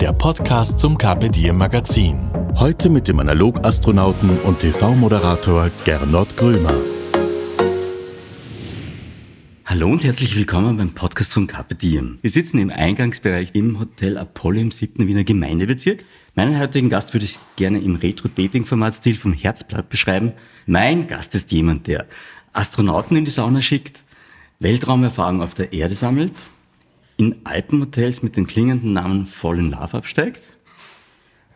der Podcast zum Carpe Diem Magazin. Heute mit dem Analogastronauten und TV-Moderator Gernot Grömer. Hallo und herzlich willkommen beim Podcast von Carpe Diem. Wir sitzen im Eingangsbereich im Hotel Apollo im 7. Wiener Gemeindebezirk. Meinen heutigen Gast würde ich gerne im Retro-Dating-Format-Stil vom Herzblatt beschreiben. Mein Gast ist jemand, der Astronauten in die Sauna schickt, Weltraumerfahrung auf der Erde sammelt, in Alpenhotels mit dem klingenden Namen Fallen Love absteigt,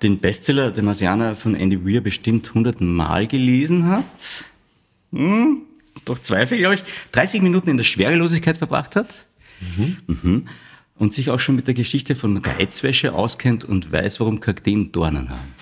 den Bestseller Der Marsianer von Andy Weir bestimmt 100 Mal gelesen hat, hm, doch Zweifel, glaube ich, 30 Minuten in der Schwerelosigkeit verbracht hat mhm. Mhm. und sich auch schon mit der Geschichte von Reizwäsche auskennt und weiß, warum Kakteen Dornen haben.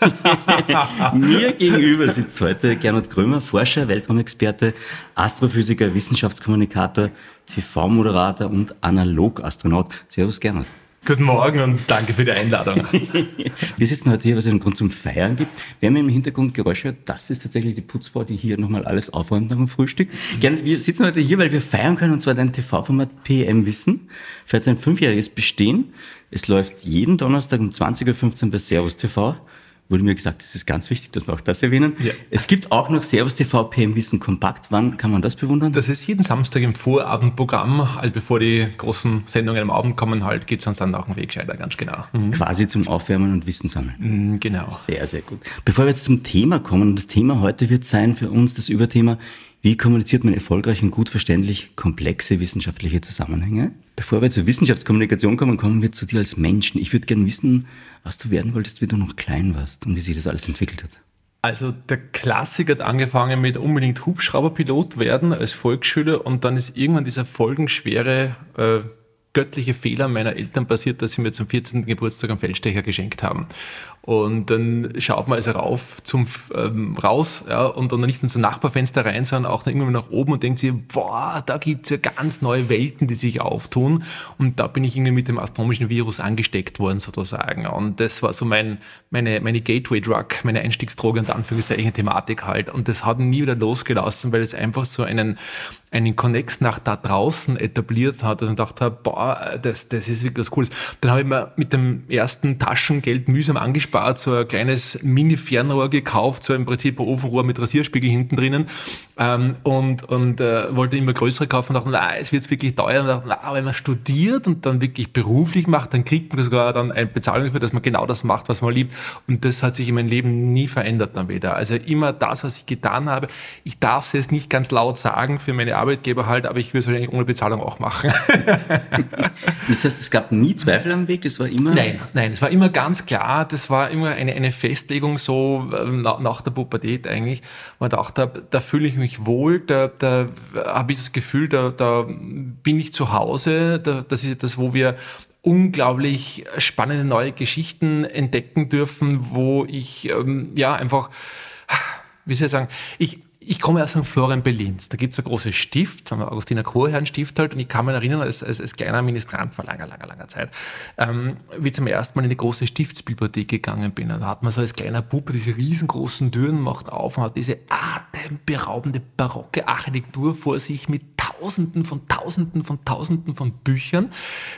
Mir gegenüber sitzt heute Gernot Krömer, Forscher, Weltraumexperte, Astrophysiker, Wissenschaftskommunikator, TV-Moderator und Analogastronaut. Servus Gernot. Guten Morgen und danke für die Einladung. wir sitzen heute hier, was es einen Grund zum Feiern gibt. Wir haben im Hintergrund Geräusche das ist tatsächlich die Putzfrau, die hier nochmal alles aufräumt nach dem Frühstück. Gerne, wir sitzen heute hier, weil wir feiern können, und zwar dein TV-Format PM Wissen. Fährt sein fünfjähriges Bestehen. Es läuft jeden Donnerstag um 20.15 Uhr bei Servus TV wurde mir gesagt, das ist ganz wichtig, dass wir auch das erwähnen. Ja. Es gibt auch noch Servus TV PM Wissen Kompakt. Wann kann man das bewundern? Das ist jeden Samstag im Vorabendprogramm, also bevor die großen Sendungen am Abend kommen, halt geht es uns dann auch einen Wegscheider, ganz genau. Mhm. Quasi zum Aufwärmen und Wissen sammeln. Mhm, genau. Sehr, sehr gut. Bevor wir jetzt zum Thema kommen, das Thema heute wird sein für uns das Überthema, wie kommuniziert man erfolgreich und gut verständlich komplexe wissenschaftliche Zusammenhänge? Bevor wir zur Wissenschaftskommunikation kommen, kommen wir zu dir als Menschen. Ich würde gerne wissen, was du werden wolltest, wie du noch klein warst und wie sich das alles entwickelt hat. Also der Klassiker hat angefangen mit unbedingt Hubschrauberpilot werden als Volksschüler und dann ist irgendwann dieser folgenschwere äh, göttliche Fehler meiner Eltern passiert, dass sie mir zum 14. Geburtstag einen Feldstecher geschenkt haben. Und dann schaut man also rauf zum ähm, raus, ja, und dann nicht nur zum Nachbarfenster rein, sondern auch dann irgendwann nach oben und denkt sich, boah, da gibt's ja ganz neue Welten, die sich auftun. Und da bin ich irgendwie mit dem astronomischen Virus angesteckt worden, sozusagen. Und das war so mein, meine, meine Gateway-Drug, meine Einstiegsdroge und Anführungszeichen Thematik halt. Und das hat nie wieder losgelassen, weil es einfach so einen, einen Connex nach da draußen etabliert hat und dachte boah, das, das ist wirklich was Cooles. Dann habe ich mir mit dem ersten Taschengeld mühsam angespart, gespart, so ein kleines Mini-Fernrohr gekauft, so im Prinzip ein Ofenrohr mit Rasierspiegel hinten drinnen. Ähm, und, und äh, wollte immer größere kaufen und dachte, na, es wird wirklich teuer. Und dachte, na, wenn man studiert und dann wirklich beruflich macht, dann kriegt man sogar dann eine Bezahlung dafür, dass man genau das macht, was man liebt. Und das hat sich in meinem Leben nie verändert dann wieder. Also immer das, was ich getan habe, ich darf es jetzt nicht ganz laut sagen für meine Arbeitgeber halt, aber ich würde es wahrscheinlich ohne Bezahlung auch machen. das heißt, es gab nie Zweifel am Weg, das war immer... Nein, nein, es war immer ganz klar, das war immer eine, eine Festlegung so ähm, nach, nach der Pubertät eigentlich, wo ich dachte, da fühle ich mich wohl, da, da habe ich das Gefühl, da, da bin ich zu Hause, da, das ist das, wo wir unglaublich spannende neue Geschichten entdecken dürfen, wo ich ähm, ja einfach, wie soll ich sagen, ich, ich komme aus St. Florian Berlins. Da gibt es ein großes Stift, wir Augustiner Chorherrn Stift halt, und ich kann mich erinnern, als, als, als kleiner Ministrant vor langer, langer, langer Zeit, ähm, wie zum ersten Mal in die große Stiftsbibliothek gegangen bin. da hat man so als kleiner Bub diese riesengroßen Türen macht auf und hat diese atemberaubende barocke Architektur vor sich mit Tausenden von Tausenden von Tausenden von Büchern,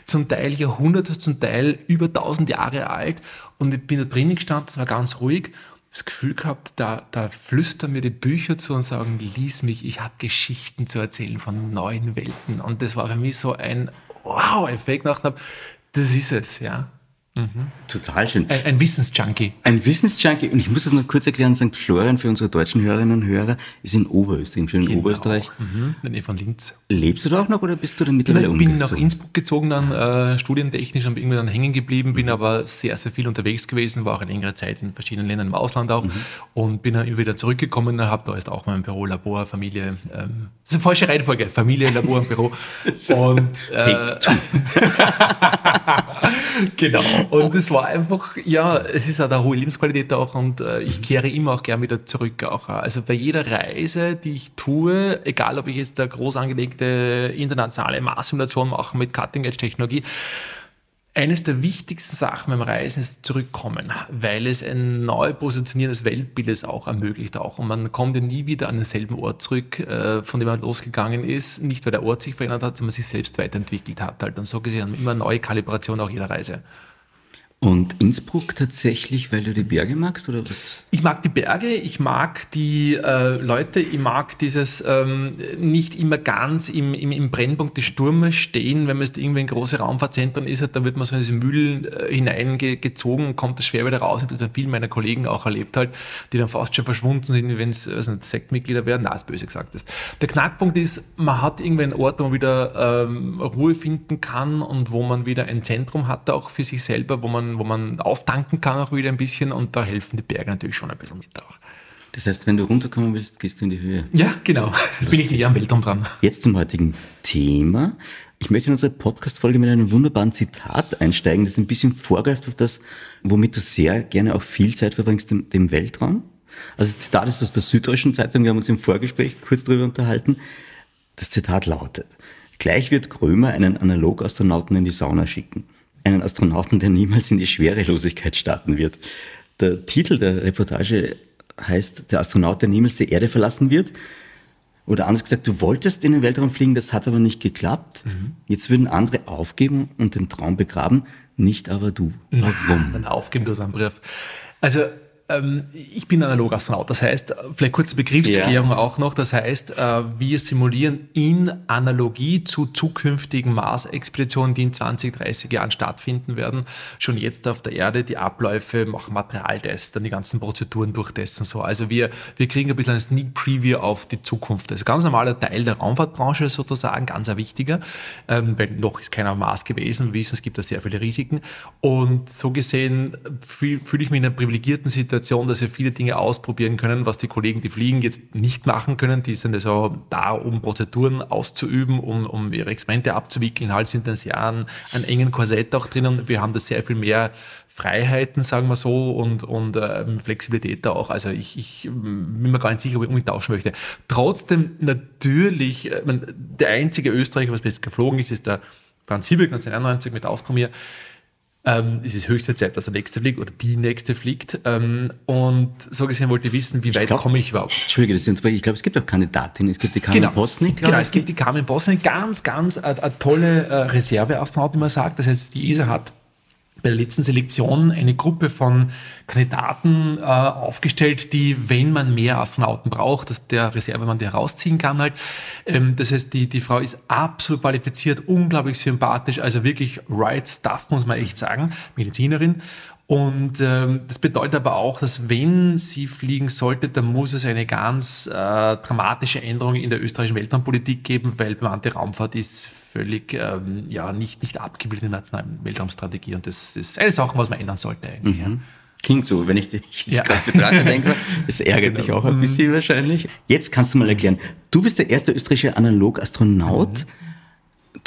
zum Teil Jahrhunderte, zum Teil über tausend Jahre alt. Und ich bin da drinnen gestanden, es war ganz ruhig das Gefühl gehabt, da, da flüstern mir die Bücher zu und sagen, lies mich, ich habe Geschichten zu erzählen von neuen Welten. Und das war für mich so ein Wow-Effekt. Nach das ist es, ja. Mhm. Total schön. Ein, ein Wissensjunkie. Ein Wissensjunkie. Und ich muss das noch kurz erklären, St. Florian für unsere deutschen Hörerinnen und Hörer ist in Oberösterreich, im schönen genau. Oberösterreich. Mhm. In der Nähe von Linz. Lebst du da auch noch oder bist du dann mittlerweile umgezogen? Ich bin nach Innsbruck gezogen, dann äh, studientechnisch und irgendwie dann hängen geblieben, bin mhm. aber sehr, sehr viel unterwegs gewesen, war auch eine längere Zeit in verschiedenen Ländern im Ausland auch mhm. und bin dann immer wieder zurückgekommen, habe da ist auch mein Büro, Labor, Familie. Ähm, das ist eine falsche Reihenfolge. Familie, Labor und Büro. und äh, genau. Und es war einfach, ja, es ist auch eine hohe Lebensqualität auch und äh, ich kehre immer auch gern wieder zurück auch. Also bei jeder Reise, die ich tue, egal ob ich jetzt eine groß angelegte internationale Maßsimulation mache mit Cutting-Edge-Technologie, eines der wichtigsten Sachen beim Reisen ist Zurückkommen, weil es ein Neupositionieren des Weltbildes auch ermöglicht auch. Und man kommt ja nie wieder an denselben Ort zurück, äh, von dem man losgegangen ist. Nicht, weil der Ort sich verändert hat, sondern man sich selbst weiterentwickelt hat. Halt. Und so gesehen immer neue Kalibration auch jeder Reise. Und Innsbruck tatsächlich, weil du die Berge magst oder was? Ich mag die Berge, ich mag die äh, Leute, ich mag dieses ähm, nicht immer ganz im, im, im Brennpunkt des Sturmes stehen, wenn man jetzt irgendwie in große Raumfahrtzentren ist, da wird man so in diese Mühlen äh, hineingezogen und kommt das schwer wieder raus. Ich habe das viele meiner Kollegen auch erlebt halt, die dann fast schon verschwunden sind, wenn es also Sektmitglieder werden. Na, ist böse gesagt. Das. Der Knackpunkt ist, man hat irgendwie einen Ort, wo man wieder ähm, Ruhe finden kann und wo man wieder ein Zentrum hat, auch für sich selber, wo man wo man auftanken kann auch wieder ein bisschen und da helfen die Berge natürlich schon ein bisschen mit auch. Das heißt, wenn du runterkommen willst, gehst du in die Höhe. Ja, genau. Da bin ich eher am Weltraum dran. Jetzt zum heutigen Thema. Ich möchte in unsere Podcast-Folge mit einem wunderbaren Zitat einsteigen, das ein bisschen vorgreift auf das, womit du sehr gerne auch viel Zeit verbringst, dem, dem Weltraum. Also das Zitat ist aus der Süddeutschen Zeitung, wir haben uns im Vorgespräch kurz darüber unterhalten. Das Zitat lautet, gleich wird Krömer einen Analogastronauten in die Sauna schicken einen Astronauten, der niemals in die Schwerelosigkeit starten wird. Der Titel der Reportage heißt Der Astronaut, der niemals die Erde verlassen wird. Oder anders gesagt, du wolltest in den Weltraum fliegen, das hat aber nicht geklappt. Mhm. Jetzt würden andere aufgeben und den Traum begraben, nicht aber du. Warum? Nein, aufgeben tut ein Brief. Also ich bin Analogastronaut, das heißt, vielleicht kurze Begriffsklärung ja. auch noch, das heißt, äh, wir simulieren in Analogie zu zukünftigen Mars-Expeditionen, die in 20, 30 Jahren stattfinden werden, schon jetzt auf der Erde die Abläufe, machen Materialtests, dann die ganzen Prozeduren durchtesten. So. Also wir, wir kriegen ein bisschen ein Sneak Preview auf die Zukunft. Das ist ein ganz normaler Teil der Raumfahrtbranche sozusagen, ganz ein wichtiger, ähm, weil noch ist keiner Mars gewesen, wir wissen, es gibt da sehr viele Risiken. Und so gesehen fühle fühl ich mich in einer privilegierten Situation, Situation, dass wir viele Dinge ausprobieren können, was die Kollegen, die fliegen, jetzt nicht machen können. Die sind also da, um Prozeduren auszuüben, um, um ihre Experimente abzuwickeln. Halt sind das ja an, an engen Korsett auch drinnen. Wir haben da sehr viel mehr Freiheiten, sagen wir so, und, und ähm, Flexibilität da auch. Also ich, ich bin mir gar nicht sicher, ob ich unbedingt tauschen möchte. Trotzdem natürlich, äh, der einzige Österreicher, was mir jetzt geflogen ist, ist der Franz Hiebeck 1991 mit Auskommier. Ähm, es ist höchste Zeit, dass der nächste fliegt oder die nächste fliegt. Ähm, und so gesehen wollte ich wissen, wie weit komme ich überhaupt. Entschuldige, das ist, ich glaube, es gibt auch Kandidatin. Es gibt die Carmen genau. Bosnik. Genau, es gibt die Carmen Bosnik. Ganz, ganz eine, eine tolle äh, Reserveastronaut, wie man sagt. Das heißt, die ESA hat bei der letzten Selektion eine Gruppe von Kandidaten äh, aufgestellt, die, wenn man mehr Astronauten braucht, dass der Reservemann die herausziehen kann halt. Ähm, das heißt, die, die Frau ist absolut qualifiziert, unglaublich sympathisch, also wirklich right stuff, muss man echt sagen, Medizinerin. Und ähm, das bedeutet aber auch, dass wenn sie fliegen sollte, dann muss es eine ganz äh, dramatische Änderung in der österreichischen Weltraumpolitik geben, weil bemannte Raumfahrt ist völlig ähm, ja, nicht, nicht abgebildet in der nationalen Weltraumstrategie. Und das ist eine Sache, was man ändern sollte eigentlich. Mhm. Ja. Klingt so, wenn ich dich jetzt ja. gerade betrachte, denke das ärgert genau. dich auch ein mhm. bisschen wahrscheinlich. Jetzt kannst du mal erklären, du bist der erste österreichische Analogastronaut. Mhm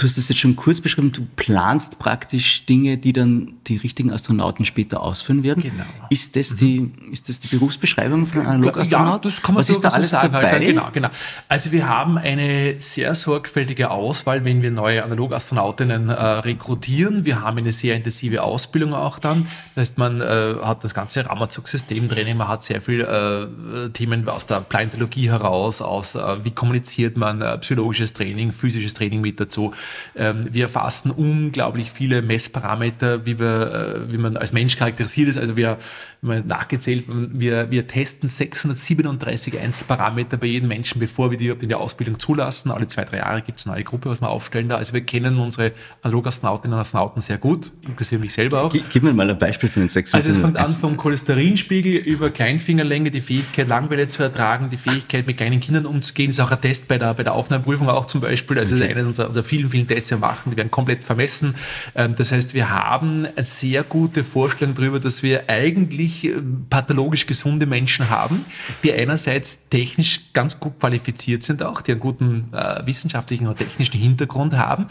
du hast es jetzt schon kurz beschrieben, du planst praktisch Dinge, die dann die richtigen Astronauten später ausführen werden. Genau. Ist das, mhm. die, ist das die Berufsbeschreibung von einem Analogastronaut? Ja, das kann man Was so, ist da alles sagen, dabei? Halt, genau, genau. Also wir haben eine sehr sorgfältige Auswahl, wenn wir neue Analogastronautinnen äh, rekrutieren. Wir haben eine sehr intensive Ausbildung auch dann. Das heißt, man äh, hat das ganze Ramazug-System drin, man hat sehr viel äh, Themen aus der Plantologie heraus, aus äh, wie kommuniziert man, äh, psychologisches Training, physisches Training mit dazu. Ähm, wir erfassen unglaublich viele Messparameter, wie, wir, äh, wie man als Mensch charakterisiert ist. Also wir haben nachgezählt, wir, wir testen 637 Einzelparameter bei jedem Menschen, bevor wir die überhaupt in die Ausbildung zulassen. Alle zwei, drei Jahre gibt es eine neue Gruppe, was wir aufstellen da. Also wir kennen unsere Analogastronautinnen und Astronauten sehr gut, inklusive mich selber auch. Gib mir mal ein Beispiel für den 637. Also es fängt an vom Cholesterinspiegel über Kleinfingerlänge, die Fähigkeit, Langwelle zu ertragen, die Fähigkeit, mit kleinen Kindern umzugehen. Das ist auch ein Test bei der, bei der Aufnahmeprüfung auch zum Beispiel. Also okay. das ist einer unserer, unserer vielen, vielen Tests, die wir machen. Die werden komplett vermessen. Ähm, das heißt, wir haben eine sehr gute Vorstellung darüber, dass wir eigentlich äh, pathologisch gesunde Menschen haben, die einerseits technisch ganz gut qualifiziert sind auch, die einen guten äh, wissenschaftlichen und technischen Hintergrund haben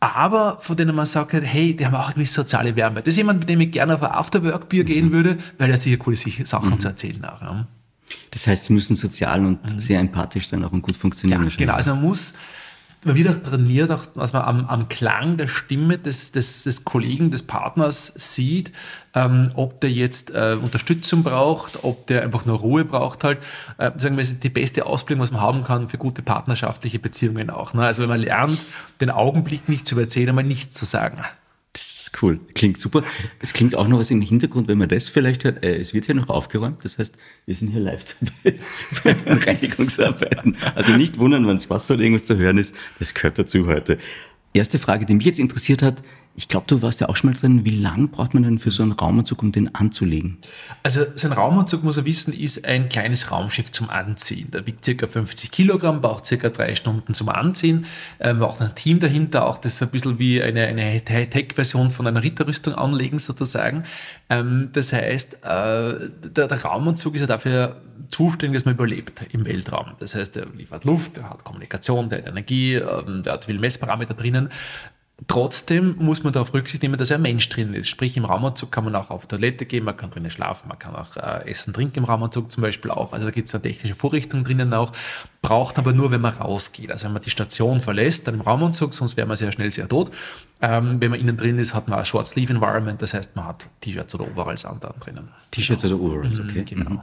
aber von denen man sagt, hey, die haben auch eine gewisse soziale Wärme. Das ist jemand, mit dem ich gerne auf ein Afterwork-Bier gehen Mhm. würde, weil er hat sicher coole Sachen zu erzählen auch. Ja. Das heißt, sie müssen sozial und sehr empathisch sein, auch und gut funktionieren. Ja, genau. Also man muss, man wird auch trainiert, auch, dass man am, am Klang der Stimme des, des, des Kollegen, des Partners sieht, ähm, ob der jetzt äh, Unterstützung braucht, ob der einfach nur Ruhe braucht halt. Äh, sagen wir, die beste Ausbildung, was man haben kann für gute partnerschaftliche Beziehungen auch. Ne? Also wenn man lernt, den Augenblick nicht zu überzählen, aber nichts zu sagen. Das ist cool. Klingt super. Es klingt auch noch was im Hintergrund, wenn man das vielleicht hört. Äh, es wird hier noch aufgeräumt. Das heißt, wir sind hier live dabei bei den Reinigungsarbeiten. Also nicht wundern, wenn es Wasser oder irgendwas zu hören ist. Das gehört dazu heute. Erste Frage, die mich jetzt interessiert hat. Ich glaube, du warst ja auch schon mal drin. Wie lange braucht man denn für so einen Raumanzug, um den anzulegen? Also so ein Raumanzug, muss er wissen, ist ein kleines Raumschiff zum Anziehen. Der wiegt ca. 50 Kilogramm, braucht ca. drei Stunden zum Anziehen. Ähm, braucht ein Team dahinter, auch das ist ein bisschen wie eine, eine Hightech-Version von einer Ritterrüstung anlegen sozusagen. Ähm, das heißt, äh, der, der Raumanzug ist ja dafür zuständig, dass man überlebt im Weltraum. Das heißt, er liefert Luft, er hat Kommunikation, der hat Energie, ähm, der hat viele Messparameter drinnen. Trotzdem muss man darauf Rücksicht nehmen, dass ein Mensch drin ist. Sprich, im Raumanzug kann man auch auf die Toilette gehen, man kann drinnen schlafen, man kann auch äh, essen, trinken im Raumanzug zum Beispiel auch. Also da gibt es eine technische Vorrichtung drinnen auch, braucht aber nur, wenn man rausgeht. Also wenn man die Station verlässt, dann im Raumanzug, sonst wäre man sehr schnell sehr tot. Ähm, wenn man innen drin ist, hat man ein Short Sleeve Environment, das heißt, man hat T-Shirts oder Overalls an drinnen. T-Shirts oder Overalls, okay. Genau. Mhm.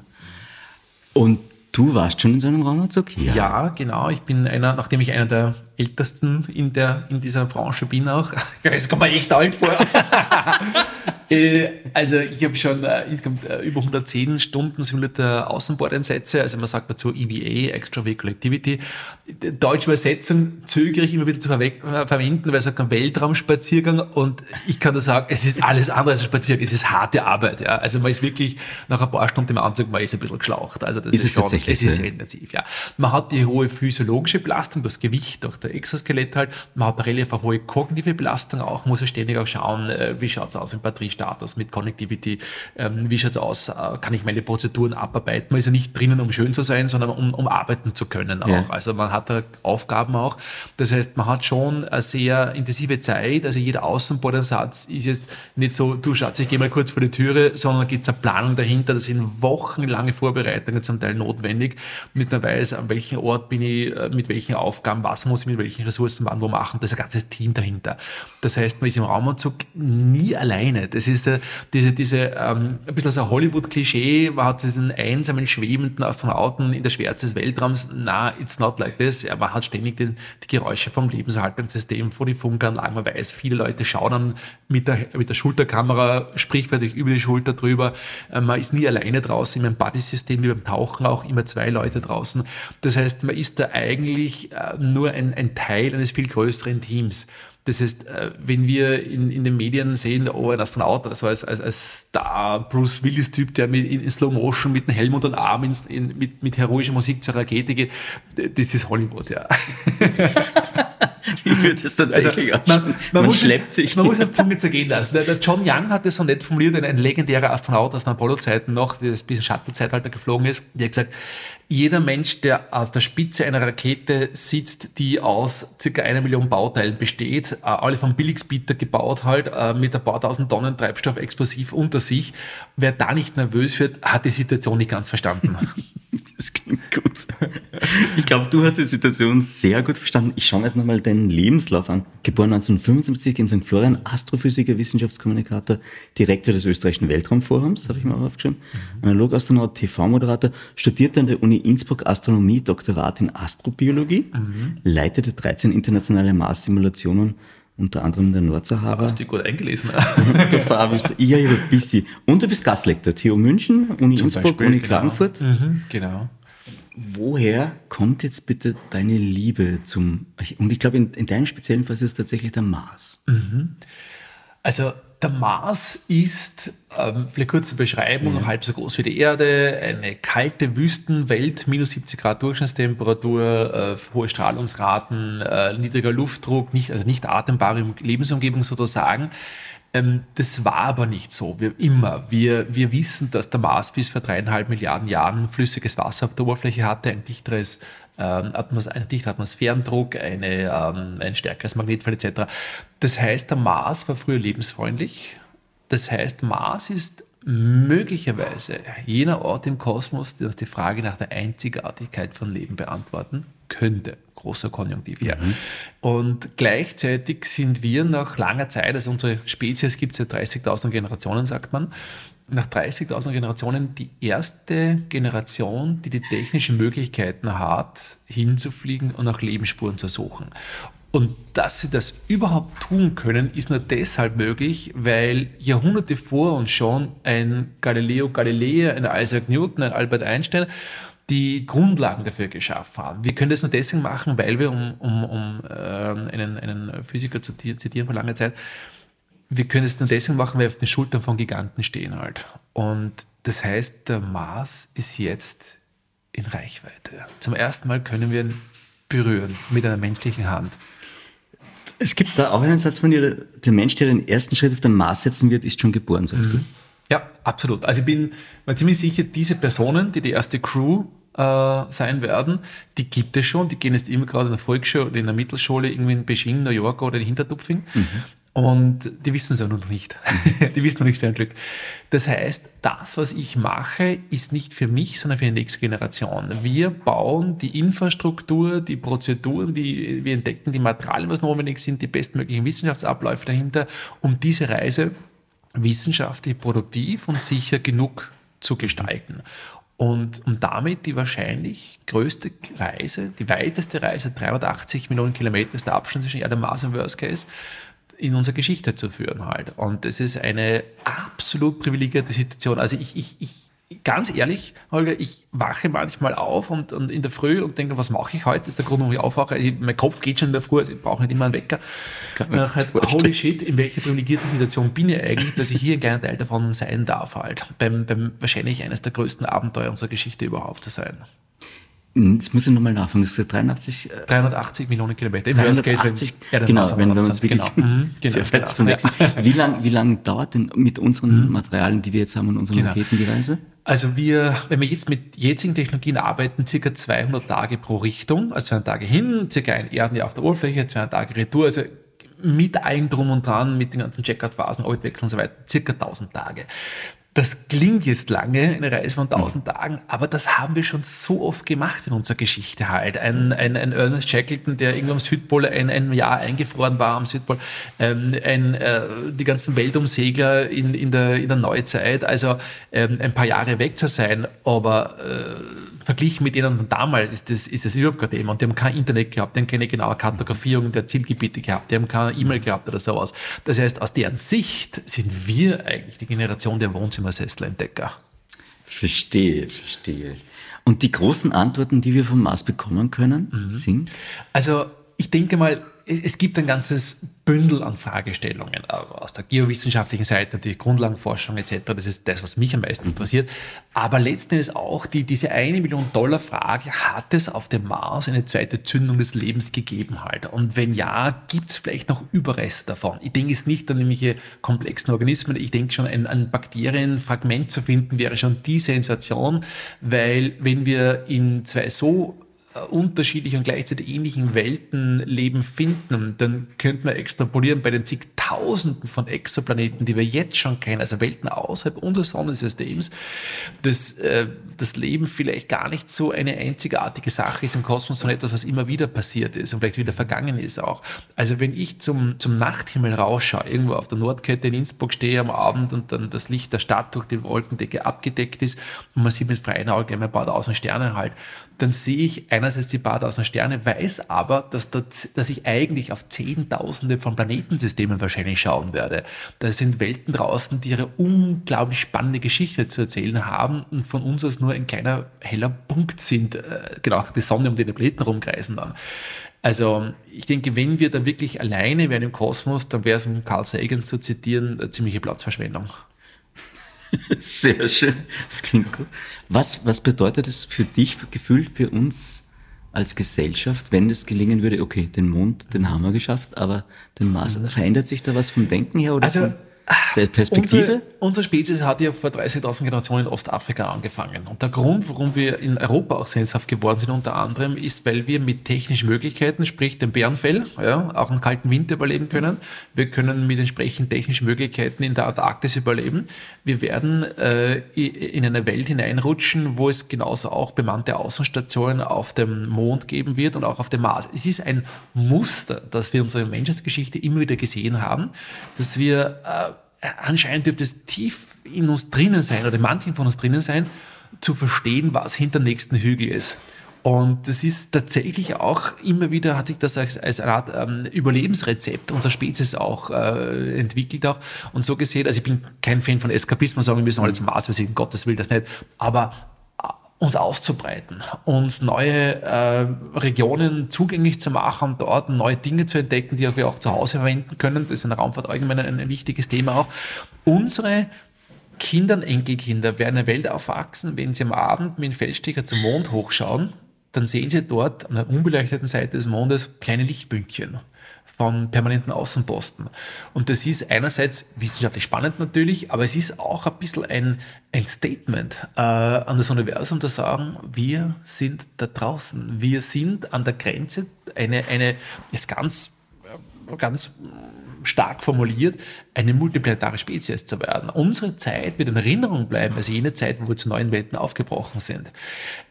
Und du warst schon in so einem Raumanzug? Ja. genau. Ich bin einer, nachdem ich einer der ältesten in, der, in dieser Branche bin auch. Es kommt mir echt alt vor. Äh, also ich habe schon äh, insgesamt äh, über 110 Stunden simulierte Außenbordeinsätze, also man sagt dazu EVA, Extra Vehicle Activity. Die deutsche Übersetzung zögere ich immer wieder zu verwe- äh, verwenden, weil es sagt ein Weltraumspaziergang und ich kann da sagen, es ist alles andere als ein Spaziergang, es ist harte Arbeit. Ja. Also man ist wirklich nach ein paar Stunden im Anzug, man ist ein bisschen geschlaucht. Also das Ist es tatsächlich es ist sehr intensiv, ja. Man hat die hohe physiologische Belastung, das Gewicht durch der Exoskelett halt. Man hat eine relativ hohe kognitive Belastung auch, muss ja ständig auch schauen, äh, wie schaut es aus im Batteriestatus mit Connectivity, ähm, wie schaut es aus, äh, kann ich meine Prozeduren abarbeiten. Man ist ja nicht drinnen, um schön zu sein, sondern um, um arbeiten zu können auch. Ja. Also man hat da Aufgaben auch. Das heißt, man hat schon eine sehr intensive Zeit. Also jeder Außenbordansatz ist jetzt nicht so, du Schatz, ich gehe mal kurz vor die Türe, sondern gibt es eine Planung dahinter. Das sind wochenlange Vorbereitungen zum Teil notwendig, mit einer Weiß, an welchem Ort bin ich, äh, mit welchen Aufgaben, was muss ich mit welchen Ressourcen wann wo machen. Das ist ein ganzes Team dahinter. Das heißt, man ist im Raumanzug nie alleine. Das ist äh, diese, diese ähm, ein bisschen so ein Hollywood-Klischee, man hat diesen einsamen, schwebenden Astronauten in der Schwärze des Weltraums. Na, it's not like this. Ja, man hat ständig den, die Geräusche vom Lebenserhaltungssystem, von den Funkanlagen. Man weiß, viele Leute schauen dann mit der, mit der Schulterkamera sprichwörtlich über die Schulter drüber. Äh, Man ist nie alleine draußen einem Buddy-System, wie beim Tauchen auch, immer zwei Leute draußen. Das heißt, man ist da eigentlich äh, nur ein, ein Teil eines viel größeren Teams. Das heißt, äh, wenn wir in, in den Medien sehen, oh, ein Astronaut, also als, als, als Star, Bruce Willis-Typ, der mit, in, in Slow Motion mit dem Helm unter den Arm in, in, mit, mit heroischer Musik zur Rakete geht, das ist Hollywood, ja. Ich würde es tatsächlich Also, schon. Man, muss, schleppt sich. Man muss auf Zunge zergehen lassen. Der, John Young hat das so nett formuliert, ein, ein legendärer Astronaut aus den Apollo-Zeiten noch, der bis ins Shuttle-Zeitalter geflogen ist. Der hat gesagt, jeder Mensch, der auf der Spitze einer Rakete sitzt, die aus circa einer Million Bauteilen besteht, äh, alle vom Billigsbieter gebaut halt, äh, mit ein paar tausend Tonnen Treibstoff explosiv unter sich, wer da nicht nervös wird, hat die Situation nicht ganz verstanden. Das klingt gut. Ich glaube, du hast die Situation sehr gut verstanden. Ich schaue mir jetzt nochmal deinen Lebenslauf an. Geboren 1975 in St. Florian, Astrophysiker, Wissenschaftskommunikator, Direktor des österreichischen Weltraumforums, habe ich mir auch aufgeschrieben. Analogastronaut, TV-Moderator, studierte an der Uni Innsbruck Astronomie, Doktorat in Astrobiologie, leitete 13 internationale Mars-Simulationen, unter anderem in der Nordsahara. Hast du dich gut eingelesen? Du farbst, ja, ein bisschen. Und du bist Gastlektor, TU München, Uni Zum Innsbruck, Beispiel, Uni genau. Klagenfurt. Mhm, genau. Woher kommt jetzt bitte deine Liebe zum, und ich glaube, in, in deinem speziellen Fall ist es tatsächlich der Mars. Also der Mars ist, ähm, vielleicht kurze Beschreibung, halb so groß wie die Erde, eine kalte Wüstenwelt, minus 70 Grad Durchschnittstemperatur, äh, hohe Strahlungsraten, äh, niedriger Luftdruck, nicht, also nicht atembare Lebensumgebung sozusagen. Ähm, das war aber nicht so. Wir immer. Wir, wir wissen, dass der Mars bis vor dreieinhalb Milliarden Jahren flüssiges Wasser auf der Oberfläche hatte, ein dichteres ähm, Atmos ein dichter Atmosphärendruck, eine, ähm, ein stärkeres Magnetfeld etc. Das heißt, der Mars war früher lebensfreundlich. Das heißt, Mars ist möglicherweise jener Ort im Kosmos, der uns die Frage nach der Einzigartigkeit von Leben beantworten könnte. Großer Konjunktiv hier. Mhm. Und gleichzeitig sind wir nach langer Zeit, also unsere Spezies gibt es seit 30.000 Generationen, sagt man, nach 30.000 Generationen die erste Generation, die die technischen Möglichkeiten hat, hinzufliegen und nach Lebensspuren zu suchen. Und dass sie das überhaupt tun können, ist nur deshalb möglich, weil Jahrhunderte vor uns schon ein Galileo Galilei, ein Isaac Newton, ein Albert Einstein die Grundlagen dafür geschaffen haben. Wir können das nur deswegen machen, weil wir, um, um, um äh, einen, einen Physiker zu zitieren vor langer Zeit, wir können es nur deswegen machen, weil wir auf den Schultern von Giganten stehen halt. Und das heißt, der Mars ist jetzt in Reichweite. Zum ersten Mal können wir ihn berühren mit einer menschlichen Hand. Es gibt da auch einen Satz von dir, der Mensch, der den ersten Schritt auf den Mars setzen wird, ist schon geboren, sagst mhm. du? Ja, absolut. Also ich bin mir ziemlich sicher, diese Personen, die die erste Crew äh, sein werden, die gibt es schon. Die gehen jetzt immer gerade in der Volksschule oder in der Mittelschule irgendwie in Beijing, New York oder in Hintertupfing. Mhm. Und die wissen es ja noch nicht. die wissen noch nichts für ein Glück. Das heißt, das, was ich mache, ist nicht für mich, sondern für die nächste Generation. Wir bauen die Infrastruktur, die Prozeduren, die, wir entdecken die Materialien, was notwendig sind, die bestmöglichen Wissenschaftsabläufe dahinter, um diese Reise wissenschaftlich produktiv und sicher genug zu gestalten. Und um damit die wahrscheinlich größte Reise, die weiteste Reise, 380 Millionen Kilometer ist der Abstand zwischen Erde und Mars im Worst Case, in unserer Geschichte zu führen halt. Und das ist eine absolut privilegierte Situation. Also ich, ich, ich ganz ehrlich, Holger, ich wache manchmal auf und, und in der Früh und denke, was mache ich heute? Das ist der Grund, warum ich aufwache. Ich, mein Kopf geht schon in der Früh, also ich brauche nicht immer einen Wecker. Halt, holy shit, in welcher privilegierten Situation bin ich eigentlich, dass ich hier ein kleiner Teil davon sein darf halt. Beim, beim wahrscheinlich eines der größten Abenteuer unserer Geschichte überhaupt zu sein. Jetzt muss ich nochmal nachfragen, das ist 83? 380 Millionen Kilometer. Im 380, Case, genau, wenn wir uns wirklich genau. Mhm, genau, genau. Ja. Wie lange wie lang dauert denn mit unseren mhm. Materialien, die wir jetzt haben und unseren genau. Raketen die Reise? Also wir, wenn wir jetzt mit jetzigen Technologien arbeiten, circa 200 Tage pro Richtung, also 200 Tage hin, circa ein Erdenjahr auf der Oberfläche, 200 Tage Retour, also mit allem drum und dran, mit den ganzen Checkout-Phasen, Orbitwechsel und so weiter, circa 1000 Tage. Das klingt jetzt lange, eine Reise von 1000 mhm. Tagen, aber das haben wir schon so oft gemacht in unserer Geschichte halt. Ein, ein, ein Ernest Shackleton, der irgendwo am Südpol ein, ein Jahr eingefroren war am Südpol, ähm, ein, äh, die ganzen Weltumsegler in, in, der, in der Neuzeit, also ähm, ein paar Jahre weg zu sein, aber äh, verglichen mit denen von damals ist das, ist das überhaupt kein Thema. Und die haben kein Internet gehabt, die haben keine genaue Kartografierung der Zielgebiete gehabt, die haben keine E-Mail gehabt oder sowas. Das heißt, aus deren Sicht sind wir eigentlich die Generation der Wohnzimmersesselentdecker. Verstehe, verstehe. Und die großen Antworten, die wir vom Mars bekommen können, mhm. sind? Also, ich denke mal, es gibt ein ganzes Bündel an Fragestellungen äh, aus der geowissenschaftlichen Seite, natürlich Grundlagenforschung etc. Das ist das, was mich am meisten interessiert. Aber letzten Endes auch die, diese eine Million Dollar Frage, hat es auf dem Mars eine zweite Zündung des Lebens gegeben halt? Und wenn ja, gibt es vielleicht noch Überreste davon? Ich denke es nicht an irgendwelche komplexen Organismen. Ich denke schon, ein, ein Bakterienfragment zu finden wäre schon die Sensation, weil wenn wir in zwei so unterschiedlichen und gleichzeitig ähnlichen Weltenleben finden, dann könnte man extrapolieren bei den zigtausenden von Exoplaneten, die wir jetzt schon kennen, also Welten außerhalb unseres Sonnensystems, dass äh, das Leben vielleicht gar nicht so eine einzigartige Sache ist im Kosmos, sondern etwas, was immer wieder passiert ist und vielleicht wieder vergangen ist auch. Also wenn ich zum, zum Nachthimmel rausschaue, irgendwo auf der Nordkette in Innsbruck stehe am Abend und dann das Licht der Stadt durch die Wolkendecke abgedeckt ist und man sieht mit freien Augen gleich ein paar tausend Sterne halt, dann sehe ich einerseits die paar tausend Sterne, weiß aber, dass, dass ich eigentlich auf Zehntausende von Planetensystemen wahrscheinlich schauen werde. Da sind Welten draußen, die ihre unglaublich spannende Geschichte zu erzählen haben und von uns aus nur ein kleiner heller Punkt sind, äh, genau die Sonne um den Planeten rumkreisen dann. Also ich denke, wenn wir da wirklich alleine wären im Kosmos, dann wäre es, um Carl Sagan zu zitieren, eine ziemliche Platzverschwendung. Sehr schön, das klingt gut. Was, was bedeutet es für dich, gefühlt für uns als Gesellschaft, wenn es gelingen würde, okay, den Mond, den haben wir geschafft, aber den Mars, mhm. verändert sich da was vom Denken her? Oder also, Perspektive? Unsere, unsere Spezies hat ja vor 30.000 Generationen in Ostafrika angefangen. Und der Grund, warum wir in Europa auch sesshaft geworden sind, unter anderem, ist, weil wir mit technischen Möglichkeiten, sprich dem Bärenfell, ja, auch einen kalten Winter überleben können. Wir können mit entsprechenden technischen Möglichkeiten in der Antarktis überleben. Wir werden äh, in eine Welt hineinrutschen, wo es genauso auch bemannte Außenstationen auf dem Mond geben wird und auch auf dem Mars. Es ist ein Muster, das wir in unserer Menschheitsgeschichte immer wieder gesehen haben, dass wir äh, anscheinend dürfte es tief in uns drinnen sein oder in manchen von uns drinnen sein, zu verstehen, was hinter dem nächsten Hügel ist. Und das ist tatsächlich auch immer wieder, hat sich das als, als eine Art ähm, Überlebensrezept unserer Spezies auch äh, entwickelt auch. Und so gesehen, also ich bin kein Fan von Eskapismus, sagen wir müssen alle zum Mars, wir sind Gottes will das nicht. Aber uns auszubreiten, uns neue äh, Regionen zugänglich zu machen, dort neue Dinge zu entdecken, die wir auch zu Hause verwenden können. Das ist in der Raumfahrt allgemein ein, ein wichtiges Thema auch. Unsere Kinder und Enkelkinder werden eine Welt aufwachsen, wenn sie am Abend mit dem Feldstecher zum Mond hochschauen, dann sehen sie dort an der unbeleuchteten Seite des Mondes kleine Lichtpünktchen von permanenten Außenposten. Und das ist einerseits wissenschaftlich spannend natürlich, aber es ist auch ein bisschen ein, ein Statement äh, an das Universum, zu sagen, wir sind da draußen. Wir sind an der Grenze eine, eine jetzt ganz, ganz stark formuliert, eine multiplanetare Spezies zu werden. Unsere Zeit wird in Erinnerung bleiben, also jene Zeit, wo wir zu neuen Welten aufgebrochen sind.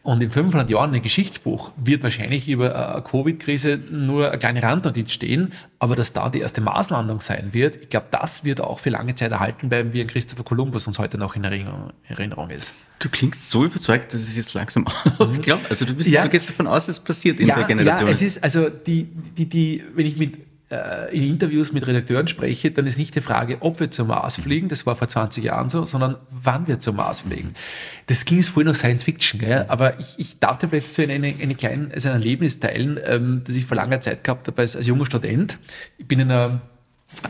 Und in 500 Jahren ein Geschichtsbuch wird wahrscheinlich über eine Covid-Krise nur eine kleine Randnotiz stehen, aber dass da die erste Marslandung sein wird, ich glaube, das wird auch für lange Zeit erhalten bleiben, wie ein Christopher Columbus uns heute noch in Erinnerung ist. Du klingst so überzeugt, dass es jetzt langsam mhm. glaube. Also du, bist, ja. du gehst davon aus, es passiert in ja, der Generation. Ja, es ist also die, die, die, wenn ich mit äh, in Interviews mit Redakteuren spreche, dann ist nicht die Frage, ob wir zum Mars fliegen, das war vor 20 Jahren so, sondern wann wir zum Mars fliegen. Das ging es vorher noch Science Fiction, gell? aber ich, ich darf dir vielleicht so eine, eine kleine, also ein Erlebnis teilen, ähm, das ich vor langer Zeit gehabt habe als, als junger Student. Ich bin in einer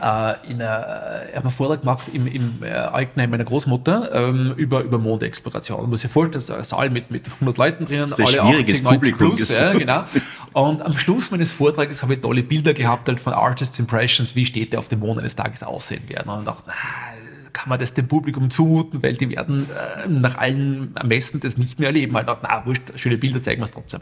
äh, in einer, ich habe einen Vortrag gemacht im, im äh, Altenheim meiner Großmutter ähm, über, über Mondexploration. Man muss sich vorstellen, das ist ein Saal mit, mit 100 Leuten drinnen, alle 80, 90 plus. Ja, genau. Und am Schluss meines Vortrages habe ich tolle Bilder gehabt halt von Artists Impressions, wie Städte auf dem Mond eines Tages aussehen werden. Und dachte, ah, kann man das dem Publikum zumuten, weil die werden äh, nach allen Messen das nicht mehr erleben. Halt auch, na, wurscht, schöne Bilder zeigen wir es trotzdem.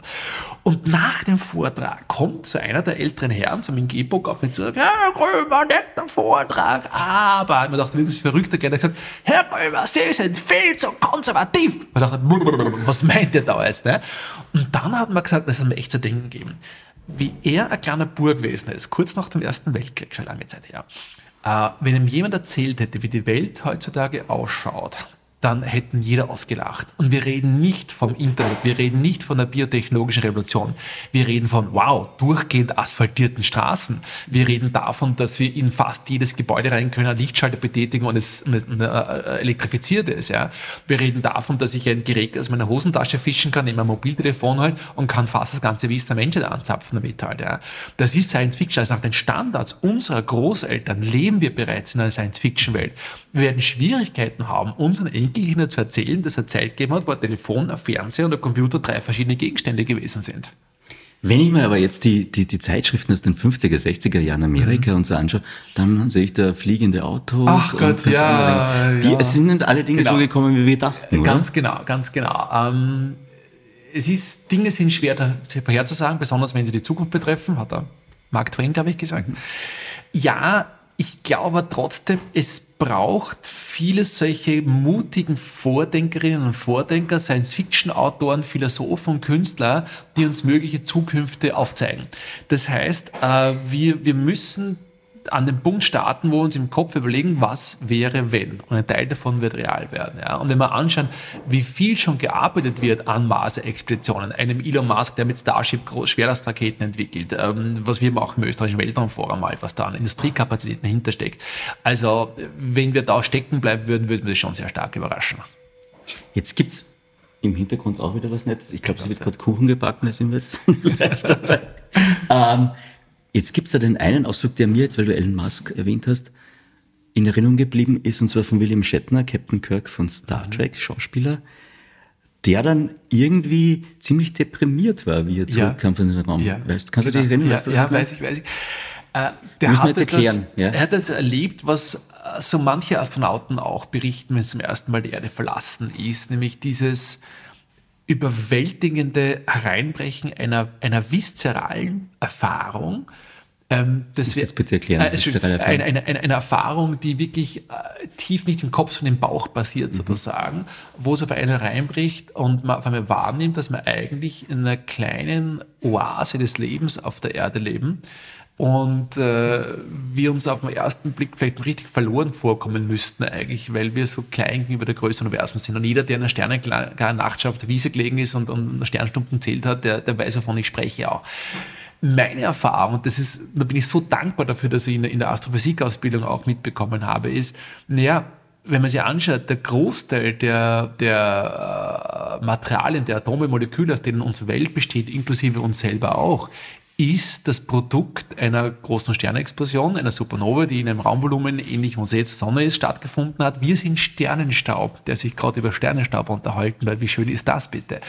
Und nach dem Vortrag kommt so einer der älteren Herren zum Ingebook auf mich zu und sagt, Herr Römer, netter Vortrag, aber, man dachte, wie das verrückter geht, er gesagt, Herr Römer, Sie sind viel zu konservativ. Man dachte, was meint ihr da jetzt? Ne? Und dann hat man gesagt, das hat mir echt zu denken gegeben, wie er ein kleiner Bur gewesen ist, kurz nach dem Ersten Weltkrieg, schon lange Zeit her. Äh, wenn ihm jemand erzählt hätte, wie die Welt heutzutage ausschaut, dann hätten jeder ausgelacht. Und wir reden nicht vom Internet, wir reden nicht von der biotechnologischen Revolution. Wir reden von, wow, durchgehend asphaltierten Straßen. Wir reden davon, dass wir in fast jedes Gebäude rein können, Lichtschalter betätigen und es, es äh, elektrifiziert ist. Ja. Wir reden davon, dass ich ein Gerät aus meiner Hosentasche fischen kann, nehme ein Mobiltelefon halt und kann fast das ganze Wissen der Menschheit anzapfen damit halt. Ja. Das ist Science Fiction. Also nach den Standards unserer Großeltern leben wir bereits in einer Science-Fiction-Welt. Wir werden Schwierigkeiten haben, unseren Enkelkindern zu erzählen, dass er Zeit gegeben hat, wo ein Telefon, ein Fernseher und ein Computer drei verschiedene Gegenstände gewesen sind. Wenn ich mir aber jetzt die, die, die Zeitschriften aus den 50er, 60er Jahren Amerika mhm. und so anschaue, dann sehe ich da fliegende Autos. Ach Gott, ja, die, ja. Es sind nicht alle Dinge genau. so gekommen, wie wir dachten. Ganz oder? genau, ganz genau. Ähm, es ist, Dinge sind schwer vorherzusagen, besonders wenn sie die Zukunft betreffen, hat er Mark Twain, glaube ich, gesagt. Mhm. Ja, ich glaube trotzdem, es braucht viele solche mutigen Vordenkerinnen und Vordenker, Science-Fiction-Autoren, Philosophen und Künstler, die uns mögliche Zukünfte aufzeigen. Das heißt, äh, wir, wir müssen an dem Punkt starten, wo wir uns im Kopf überlegen, was wäre, wenn. Und ein Teil davon wird real werden. Ja. Und wenn wir anschauen, wie viel schon gearbeitet wird an Mars-Expeditionen, einem Elon Musk, der mit Starship Schwerlastraketen entwickelt, ähm, was wir machen im österreichischen Weltraumforum mal, was da an Industriekapazitäten hintersteckt. Also, wenn wir da stecken bleiben würden, würden wir das schon sehr stark überraschen. Jetzt gibt es im Hintergrund auch wieder was Nettes. Ich glaube, es wird gerade Kuchen gebacken, da sind wir jetzt live dabei. ähm, Jetzt gibt es da den einen Ausdruck, der mir jetzt, weil du Elon Musk erwähnt hast, in Erinnerung geblieben ist, und zwar von William Shatner, Captain Kirk von Star mhm. Trek, Schauspieler, der dann irgendwie ziemlich deprimiert war, wie er zurückkam ja. von seinem Raum. Ja. Weißt, kannst du dich erinnern? Ja, ja weiß ich, weiß ich. Äh, der hat, etwas, ja? er hat das erlebt, was äh, so manche Astronauten auch berichten, wenn es zum ersten Mal die Erde verlassen ist, nämlich dieses überwältigende Hereinbrechen einer, einer viszeralen Erfahrung, ähm, das jetzt bitte erklären. Äh, eine, eine, eine, Erfahrung, die wirklich äh, tief nicht im Kopf, sondern im Bauch basiert, mhm. sozusagen, wo es auf einen reinbricht und man auf einmal wahrnimmt, dass wir eigentlich in einer kleinen Oase des Lebens auf der Erde leben und äh, wir uns auf den ersten Blick vielleicht richtig verloren vorkommen müssten eigentlich, weil wir so klein gegenüber der Größe des Universums sind. Und jeder, der in einer sternenklaren auf der Wiese gelegen ist und, und Sternstunden zählt hat, der, der weiß, wovon ich spreche auch meine Erfahrung, das ist, da bin ich so dankbar dafür, dass ich in, in der Astrophysik-Ausbildung auch mitbekommen habe, ist, naja, wenn man sich anschaut, der Großteil der, der äh, Materialien, der Atome, Moleküle, aus denen unsere Welt besteht, inklusive uns selber auch, ist das Produkt einer großen Sternexplosion, einer Supernova, die in einem Raumvolumen ähnlich wie unsere jetzt Sonne ist, stattgefunden hat. Wir sind Sternenstaub, der sich gerade über Sternenstaub unterhalten wird. Wie schön ist das bitte?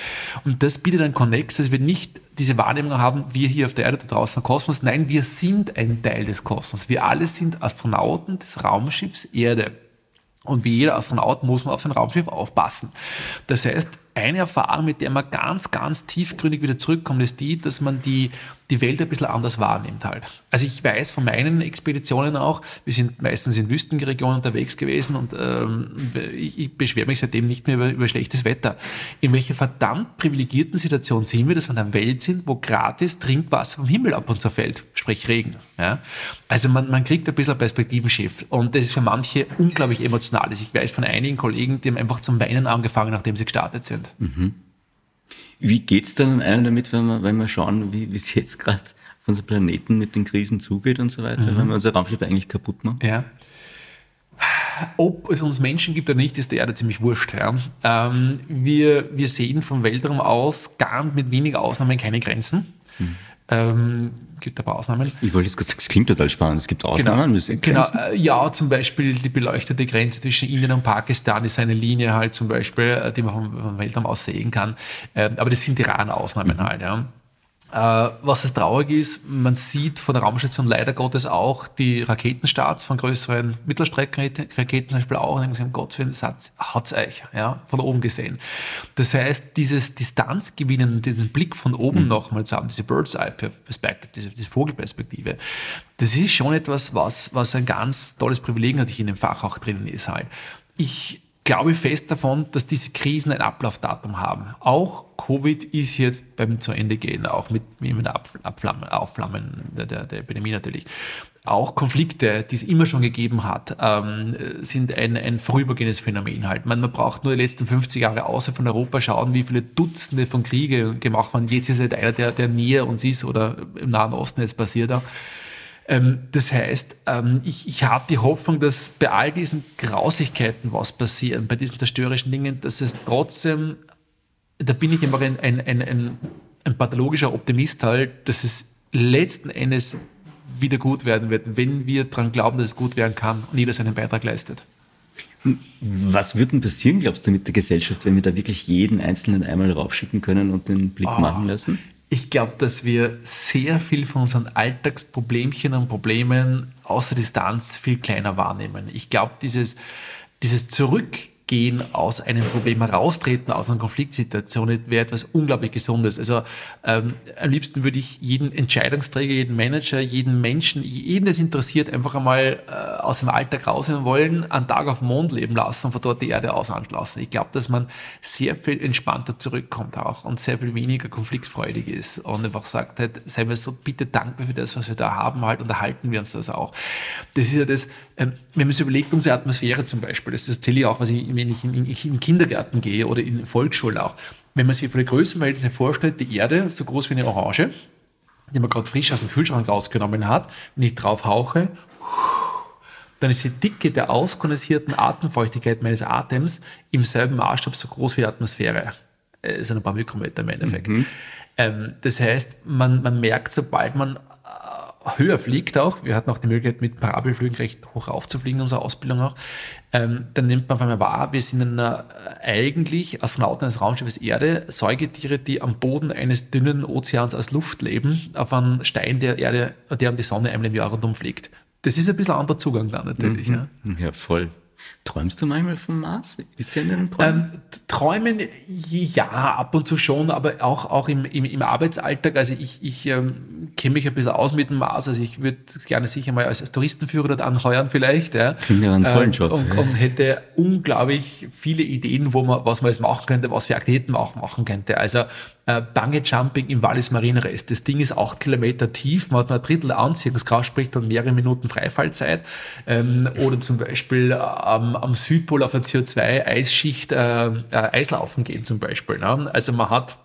Und das bietet einen Konnex, dass wir nicht diese Wahrnehmung haben, wir hier auf der Erde, da draußen im Kosmos. Nein, wir sind ein Teil des Kosmos. Wir alle sind Astronauten des Raumschiffs Erde. Und wie jeder Astronaut muss man auf sein Raumschiff aufpassen. Das heißt, eine Erfahrung, mit der man ganz, ganz tiefgründig wieder zurückkommt, ist die, dass man die, die Welt ein bisschen anders wahrnimmt halt. Also ich weiß von meinen Expeditionen auch, wir sind meistens in Wüstenregionen unterwegs gewesen und ähm, ich, ich beschwere mich seitdem nicht mehr über, über schlechtes Wetter. In welcher verdammt privilegierten Situation sind wir, dass wir in einer Welt sind, wo gratis Trinkwasser vom Himmel ab und zu fällt, sprich Regen. Ja? Also man, man kriegt ein bisschen Perspektivenschiff und das ist für manche unglaublich emotional. Ich weiß von einigen Kollegen, die haben einfach zum Weinen angefangen, nachdem sie gestartet sind. Mhm. Wie geht es dann einem damit, wenn wir, wenn wir schauen, wie es jetzt gerade auf unserem Planeten mit den Krisen zugeht und so weiter, mhm. wenn wir unser Raumschiff eigentlich kaputt machen? Ja. Ob es uns Menschen gibt oder nicht, ist der Erde ziemlich wurscht. Ja. Ähm, wir, wir sehen vom Weltraum aus gar mit wenigen Ausnahmen keine Grenzen. Mhm. Ähm, gibt ein paar Ausnahmen. Ich wollte jetzt kurz sagen, es klingt total spannend. Es gibt Ausnahmen. Genau, genau ja, zum Beispiel die beleuchtete Grenze zwischen Indien und Pakistan ist eine Linie halt zum Beispiel, äh, die man vom Weltraum aus sehen kann. Ähm, aber das sind die raren Ausnahmen mhm. halt. Ja. Äh, was das traurig ist, man sieht von der Raumstation leider Gottes auch die Raketenstarts von größeren Mittelstreckenraketen zum Beispiel auch. Und sie, um Gott willen, das hat es euch, ja, von oben gesehen. Das heißt, dieses Distanzgewinnen, diesen Blick von oben mhm. nochmal zu haben, diese Bird's-Eye-Perspektive, diese, diese, Vogelperspektive, das ist schon etwas, was, was ein ganz tolles Privileg natürlich in dem Fach auch drinnen ist halt. Ich glaube fest davon, dass diese Krisen ein Ablaufdatum haben. Auch Covid ist jetzt beim zu Ende gehen, auch mit, mit dem Abflammen, Aufflammen der, der, Epidemie natürlich. Auch Konflikte, die es immer schon gegeben hat, ähm, sind ein, ein vorübergehendes Phänomen halt. Man, man braucht nur die letzten 50 Jahre außer von Europa schauen, wie viele Dutzende von Kriege gemacht wurden. Jetzt ist halt einer, der, der näher uns ist oder im Nahen Osten jetzt passiert auch. Ähm, das heißt, ähm, ich, ich habe die Hoffnung, dass bei all diesen Grausigkeiten was passiert, bei diesen zerstörerischen Dingen, dass es trotzdem, da bin ich immer ein, ein, ein, ein, ein pathologischer Optimist halt, dass es letzten Endes wieder gut werden wird, wenn wir daran glauben, dass es gut werden kann und jeder seinen Beitrag leistet. Was wird denn passieren, glaubst du, mit der Gesellschaft, wenn wir da wirklich jeden Einzelnen einmal raufschicken können und den Blick oh, machen lassen? Ich glaube, dass wir sehr viel von unseren Alltagsproblemchen und Problemen aus der Distanz viel kleiner wahrnehmen. Ich glaube, dieses, dieses Zurück gehen aus einem Problem heraustreten, aus einer Konfliktsituation, wäre etwas unglaublich Gesundes. Also ähm, am liebsten würde ich jeden Entscheidungsträger, jeden Manager, jeden Menschen, jeden, es interessiert, einfach einmal äh, aus dem Alltag rausnehmen wollen, einen Tag auf dem Mond leben lassen und von dort die Erde auslanden lassen. Ich glaube, dass man sehr viel entspannter zurückkommt auch und sehr viel weniger konfliktfreudig ist und einfach sagt halt, seien wir so bitte dankbar für das, was wir da haben halt und erhalten wir uns das auch. Das ist ja das, wenn man sich überlegt, unsere Atmosphäre zum Beispiel, das, das zähle ich auch, was ich wenn ich in, in, in den Kindergarten gehe oder in Volksschule auch, wenn man sich für die Größenverhältnisse vorstellt, die Erde so groß wie eine Orange, die man gerade frisch aus dem Kühlschrank rausgenommen hat, wenn ich drauf hauche, dann ist die Dicke der auskondensierten Atemfeuchtigkeit meines Atems im selben Maßstab so groß wie die Atmosphäre. Das sind ein paar Mikrometer im Endeffekt. Mhm. Ähm, das heißt, man, man merkt, sobald man höher fliegt auch, wir hatten auch die Möglichkeit mit Parabelflügen recht hoch aufzufliegen, unsere Ausbildung auch, ähm, dann nimmt man auf einmal wahr, wir sind einer, äh, eigentlich Astronauten eines Raumschiffes Erde, Säugetiere, die am Boden eines dünnen Ozeans als Luft leben, auf einem Stein der Erde, der um die Sonne einmal im Jahr rundum fliegt das ist ein bisschen ein anderer Zugang dann natürlich. Mhm. Ja. ja, voll. Träumst du manchmal vom Mars? Bist du in einem Träumen? Ähm, träumen, ja, ab und zu schon, aber auch, auch im, im, im Arbeitsalltag. Also ich, ich ähm, kenne mich ein bisschen aus mit dem Mars. Also ich würde gerne sicher mal als, als Touristenführer dort anheuern vielleicht. Ja. Klingt ja einen tollen ähm, Job. Und, ja. und, hätte unglaublich viele Ideen, wo man, was man jetzt machen könnte, was für Aktivitäten man auch machen könnte. Also äh, Bungee Jumping im Wallis Marienrest. Das Ding ist acht Kilometer tief, man hat nur ein Drittel Anziehungskraft, sprich dann mehrere Minuten Freifallzeit. Ähm, oder zum Beispiel ähm, am Südpol auf der CO2-Eisschicht äh, äh, Eislaufen gehen zum Beispiel. Ne? Also man hat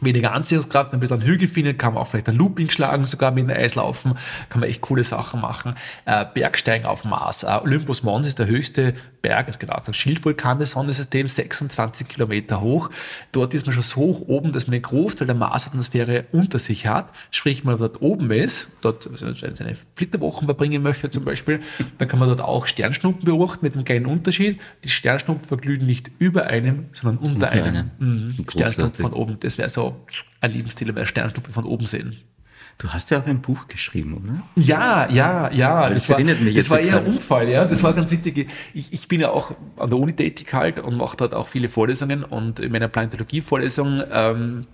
weniger Anziehungskraft, ein bisschen Hügel finden, kann man auch vielleicht ein Looping schlagen, sogar mit einem Eislaufen, kann man echt coole Sachen machen. Äh, Bergsteigen auf Mars. Äh, Olympus Mons ist der höchste Berg, also genau, das Schildvulkan des Sonnensystems, 26 Kilometer hoch. Dort ist man schon so hoch oben, dass man einen Großteil der Marsatmosphäre unter sich hat. Sprich, wenn man dort oben ist, dort also seine Flitterwochen verbringen möchte zum Beispiel, dann kann man dort auch Sternschnuppen beobachten mit einem kleinen Unterschied. Die Sternschnuppen verglühen nicht über einem, sondern unter, unter einem. einem. Mhm. Sternschnuppen von oben. Das wäre so ein Lebensstil, wenn Sternschnuppe von oben sehen. Du hast ja auch ein Buch geschrieben, oder? Ja, ja, ja. Das, das, war, mich das war eher ein Unfall, ja. Das war ganz witzig. Ich, ich bin ja auch an der Uni tätig halt und mache dort auch viele Vorlesungen und in meiner Planetologie-Vorlesung ähm,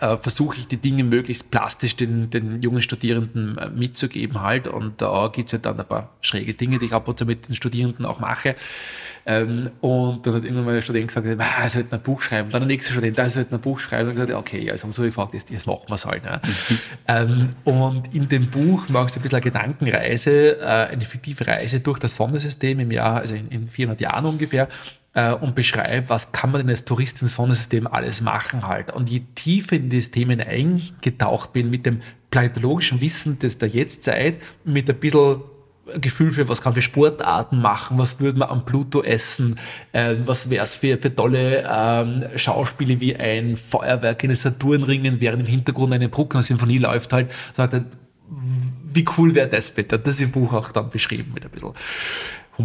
äh, versuche ich die Dinge möglichst plastisch den, den jungen Studierenden äh, mitzugeben halt. Und da gibt es ja dann ein paar schräge Dinge, die ich ab und zu mit den Studierenden auch mache. Ähm, und dann hat irgendwann mal der Student gesagt, ah, er sollte ein Buch schreiben. Dann der nächste Student, er sollte ein Buch schreiben. Und gesagt, okay, also haben so gefragt, jetzt, jetzt machen wir es halt. Ne? ähm, und in dem Buch machst du ein bisschen eine Gedankenreise, äh, eine fiktive Reise durch das Sonnensystem im Jahr, also in, in 400 Jahren ungefähr äh, und beschreibe, was kann man denn als Tourist im Sonnensystem alles machen halt. Und je tiefer in das Themen eingetaucht bin mit dem planetologischen Wissen des der Jetztzeit, mit ein bisschen Gefühl für, was kann für Sportarten machen, was würde man am Pluto essen, äh, was wäre es für, für tolle ähm, Schauspiele wie ein Feuerwerk in den Saturnringen, während im Hintergrund eine Bruckner-Symphonie läuft halt, sagt er, wie cool wäre das bitte? Das ist im Buch auch dann beschrieben mit ein bisschen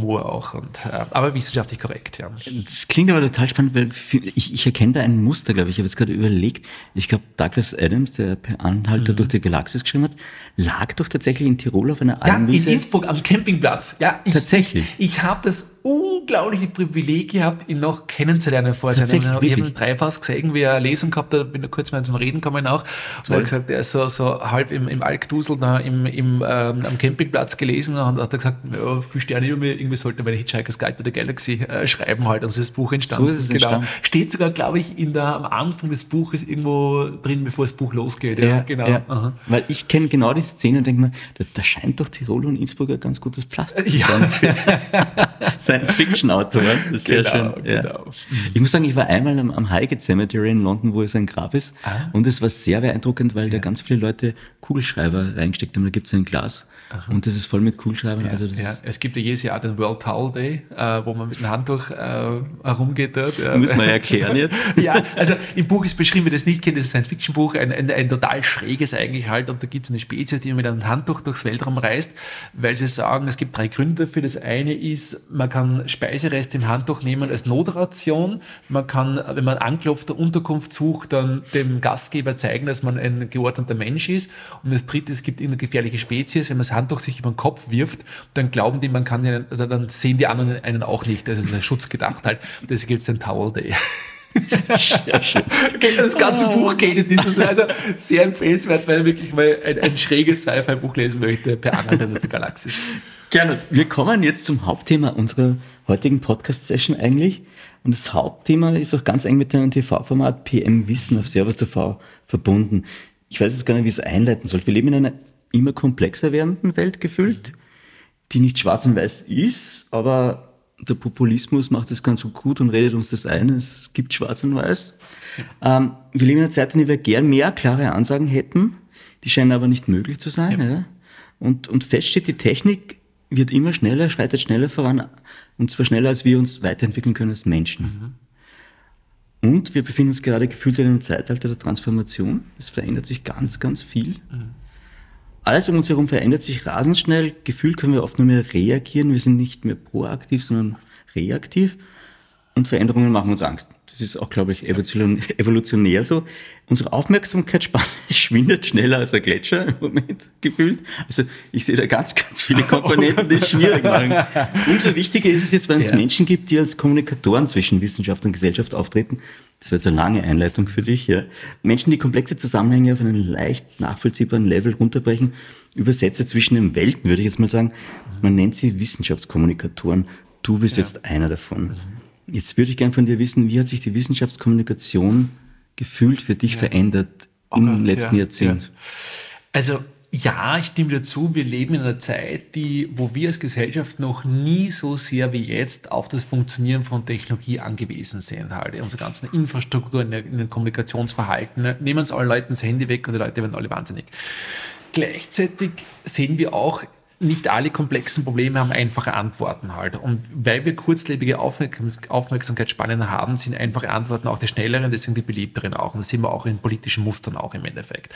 Humor auch. Und, äh, aber wissenschaftlich korrekt, ja. Das klingt aber total spannend, weil ich, ich erkenne da ein Muster, glaube ich. Ich habe jetzt gerade überlegt, ich glaube, Douglas Adams, der per Anhalter mhm. durch die Galaxis geschrieben hat, lag doch tatsächlich in Tirol auf einer Almwiese. Ja, in Innsbruck am Campingplatz. Ja, ich, tatsächlich. Ich, ich habe das unglaubliche Privileg gehabt, ihn noch kennenzulernen vor seinem. Ich habe ihn dreifaches gesehen, wie er eine Lesung gehabt hat, bin da kurz mal zum Reden gekommen auch. Und er hat gesagt, er ist so, so halb im, im Alkdusel da im, im, ähm, am Campingplatz gelesen und hat er gesagt, ja, viel Sterne irgendwie sollte man Hitchhiker's Guide to the Galaxy äh, schreiben halt. Und so ist das Buch entstanden. So ist es genau. entstanden. Steht sogar, glaube ich, in der, am Anfang des Buches irgendwo drin, bevor das Buch losgeht. Ja, ja genau. Ja. Weil ich kenne genau die Szene und denke mir, da, da, scheint doch Tirol und Innsbruck ein ganz gutes Pflaster zu sein. Science-Fiction-Autor. Autoren. Das ist genau, sehr schön. Ja. Genau. Ich muss sagen, ich war einmal am, am Highgate Cemetery in London, wo es ein Grab ist. Ah. Und es war sehr beeindruckend, weil ja. da ganz viele Leute Kugelschreiber reingesteckt haben. Da gibt es ein Glas Aha. Und das ist voll mit Kugelschreibern. Ja, also ja. Es gibt ja jedes Jahr den World Towel Day, äh, wo man mit dem Handtuch äh, herumgeht dort. Ja. Muss man erklären jetzt. ja, also im Buch ist beschrieben, wer das nicht kennt, das ist ein Science-Fiction-Buch, ein, ein, ein, total schräges eigentlich halt. Und da gibt es eine Spezies, die mit einem Handtuch durchs Weltraum reist, weil sie sagen, es gibt drei Gründe dafür. Das eine ist, man kann Speisereste im Handtuch nehmen als Notration. Man kann, wenn man anklopft, der Unterkunft sucht, dann dem Gastgeber zeigen, dass man ein geordneter Mensch ist. Und das dritte, es gibt eine gefährliche Spezies, wenn man es Handtuch sich über den Kopf wirft, dann glauben die, man kann ja, dann sehen die anderen einen auch nicht. Das ist ein Schutz gedacht halt. Das gilt den Towel Day. Sehr schön. Das ganze oh. Buch geht in diesem, also sehr empfehlenswert, weil wirklich mal ein, ein schräges Sci-Fi-Buch lesen möchte, per Anhalt der Galaxis. Gerne. Wir kommen jetzt zum Hauptthema unserer heutigen Podcast-Session eigentlich. Und das Hauptthema ist auch ganz eng mit dem TV-Format PM Wissen auf Servus TV verbunden. Ich weiß jetzt gar nicht, wie ich es einleiten soll. Wir leben in einer immer komplexer werdenden Welt gefühlt, die nicht schwarz und weiß ist, aber der Populismus macht das ganz so gut und redet uns das ein, es gibt schwarz und weiß. Ähm, wir leben in einer Zeit, in der wir gern mehr klare Ansagen hätten, die scheinen aber nicht möglich zu sein. Ja. Ja? Und, und fest steht, die Technik wird immer schneller, schreitet schneller voran, und zwar schneller, als wir uns weiterentwickeln können als Menschen. Mhm. Und wir befinden uns gerade gefühlt in einem Zeitalter der Transformation. Es verändert sich ganz, ganz viel. Mhm. Alles um uns herum verändert sich rasend schnell. Gefühlt können wir oft nur mehr reagieren. Wir sind nicht mehr proaktiv, sondern reaktiv. Und Veränderungen machen uns Angst. Das ist auch, glaube ich, evolutionär so. Unsere Aufmerksamkeitsspanne schwindet schneller als ein Gletscher im Moment gefühlt. Also ich sehe da ganz, ganz viele Komponenten, die es schwierig machen. Umso wichtiger ist es jetzt, wenn es ja. Menschen gibt, die als Kommunikatoren zwischen Wissenschaft und Gesellschaft auftreten. Das wird so eine lange Einleitung für dich. Ja. Menschen, die komplexe Zusammenhänge auf einen leicht nachvollziehbaren Level runterbrechen, Übersetzer zwischen den Welten, würde ich jetzt mal sagen. Man nennt sie Wissenschaftskommunikatoren. Du bist ja. jetzt einer davon. Jetzt würde ich gerne von dir wissen, wie hat sich die Wissenschaftskommunikation gefühlt für dich ja. verändert oh im Gott, letzten ja, Jahrzehnt? Also ja, ich stimme dir zu, wir leben in einer Zeit, die, wo wir als Gesellschaft noch nie so sehr wie jetzt auf das Funktionieren von Technologie angewiesen sind. Halt. Unsere ganzen Infrastruktur in, in den Kommunikationsverhalten, nehmen uns allen Leuten das Handy weg und die Leute werden alle wahnsinnig. Gleichzeitig sehen wir auch, nicht alle komplexen Probleme haben einfache Antworten halt. Und weil wir kurzlebige Aufmerksamkeitsspannen haben, sind einfache Antworten auch die schnelleren, deswegen die beliebteren auch. Und das sehen wir auch in politischen Mustern auch im Endeffekt.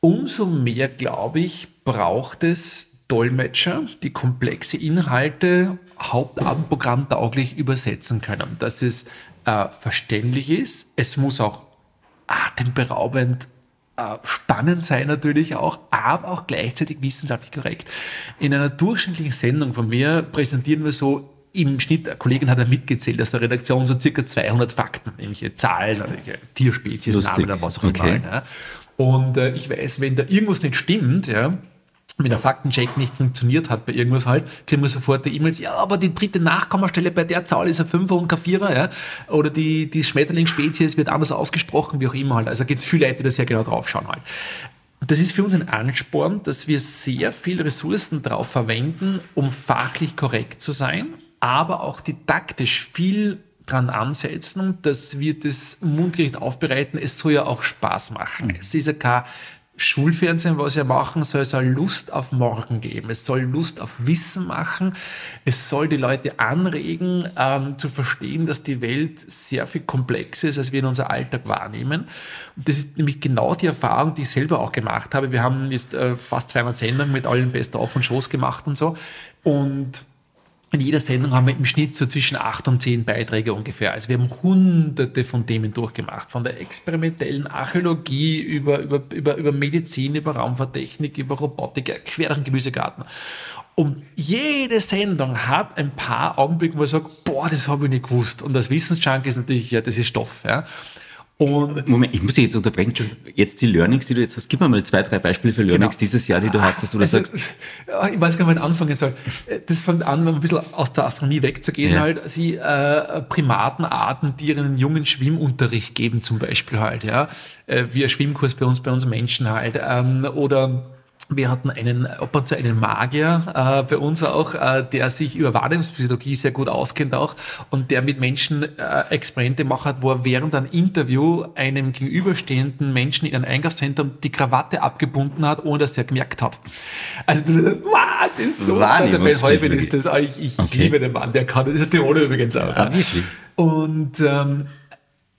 Umso mehr, glaube ich, braucht es Dolmetscher, die komplexe Inhalte hauptabendprogrammtauglich übersetzen können. Dass es äh, verständlich ist. Es muss auch atemberaubend spannend sein natürlich auch, aber auch gleichzeitig wissenschaftlich korrekt. In einer durchschnittlichen Sendung von mir präsentieren wir so im Schnitt, eine Kollegin hat ja mitgezählt aus der Redaktion, so circa 200 Fakten, nämlich Zahlen, irgendwelche Tierspezies, Lustig. Namen oder was auch immer. Okay. Ja. Und äh, ich weiß, wenn da irgendwas nicht stimmt, ja, wenn der Faktencheck nicht funktioniert hat bei irgendwas halt, kriegen wir sofort die E-Mails, ja, aber die dritte Nachkommastelle bei der Zahl ist ein Fünfer und kein Vierer, ja, oder die, die Schmetterlingsspezies wird anders ausgesprochen, wie auch immer halt. Also gibt es viele Leute, die da sehr genau draufschauen halt. Und das ist für uns ein Ansporn, dass wir sehr viel Ressourcen darauf verwenden, um fachlich korrekt zu sein, aber auch didaktisch viel dran ansetzen, dass wir das mundgerecht aufbereiten. Es soll ja auch Spaß machen. Mhm. Es ist ja kein Schulfernsehen, was wir machen, soll es eine Lust auf Morgen geben. Es soll Lust auf Wissen machen. Es soll die Leute anregen, ähm, zu verstehen, dass die Welt sehr viel komplexer ist, als wir in unser Alltag wahrnehmen. Und das ist nämlich genau die Erfahrung, die ich selber auch gemacht habe. Wir haben jetzt äh, fast 200 Sendungen mit allen Best-of und Shows gemacht und so. Und in jeder Sendung haben wir im Schnitt so zwischen acht und zehn Beiträge ungefähr. Also wir haben hunderte von Themen durchgemacht. Von der experimentellen Archäologie über, über, über, über Medizin, über Raumfahrttechnik, über Robotik, quer durch den Gemüsegarten. Und jede Sendung hat ein paar Augenblicke, wo ich sage, boah, das habe ich nicht gewusst. Und als Wissensjunk ist natürlich, ja, das ist Stoff. Ja. Und Moment, ich muss dich jetzt unterbrechen. Jetzt die Learnings, die du jetzt hast. Gib mir mal zwei, drei Beispiele für Learnings genau. dieses Jahr, die du hattest, oder also, sagst. Ich weiß gar nicht, wann ich anfangen soll. Das fängt an, ein bisschen aus der Astronomie wegzugehen, ja. halt. Sie äh, Primatenarten, die ihren jungen Schwimmunterricht geben, zum Beispiel halt, ja. Äh, wie ein Schwimmkurs bei uns, bei uns Menschen halt. Ähm, oder wir hatten einen, ob und zu einen Magier äh, bei uns auch, äh, der sich über Wahrnehmungspsychologie sehr gut auskennt auch und der mit Menschen äh, Experimente macht, wo er während einem Interview einem gegenüberstehenden Menschen in einem Einkaufszentrum die Krawatte abgebunden hat, ohne dass er gemerkt hat. Also ist so Häufig ist das, ich, ich okay. liebe den Mann, der kann das, ist Tirol übrigens auch. Ah, und ähm,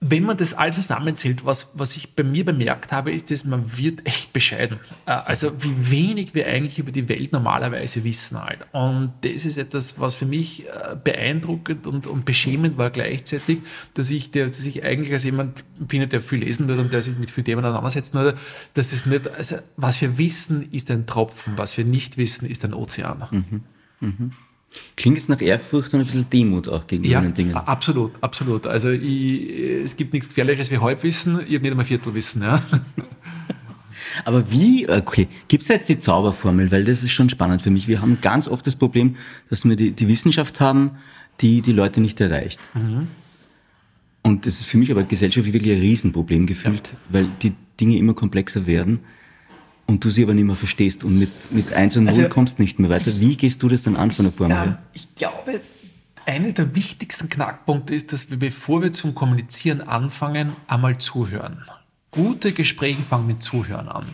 wenn man das all zusammenzählt, was, was ich bei mir bemerkt habe, ist, dass man wird echt bescheiden. Äh, also wie wenig wir eigentlich über die Welt normalerweise wissen halt. Und das ist etwas, was für mich äh, beeindruckend und, und beschämend war gleichzeitig, dass ich, der, dass ich eigentlich als jemand finde, der viel lesen wird und der sich mit vielen Themen auseinandersetzen würde, dass es nicht, also was wir wissen, ist ein Tropfen, was wir nicht wissen, ist ein Ozean. Mhm. Mhm. Klingt es nach Ehrfurcht und ein bisschen Demut auch gegenüber ja, den Dingen. Absolut, absolut. Also ich, es gibt nichts Gefährlicheres wie Halbwissen, ich habe nicht einmal Viertelwissen. Ja. Aber wie, okay, gibt es jetzt die Zauberformel, weil das ist schon spannend für mich. Wir haben ganz oft das Problem, dass wir die, die Wissenschaft haben, die die Leute nicht erreicht. Mhm. Und das ist für mich aber gesellschaftlich wirklich ein Riesenproblem gefühlt, ja. weil die Dinge immer komplexer werden und du sie aber nicht mehr verstehst und mit, mit 1 und 0 also, kommst nicht mehr weiter. Wie gehst du das dann an von der Formel her? Ich glaube, einer der wichtigsten Knackpunkte ist, dass wir, bevor wir zum Kommunizieren anfangen, einmal zuhören. Gute Gespräche fangen mit Zuhören an.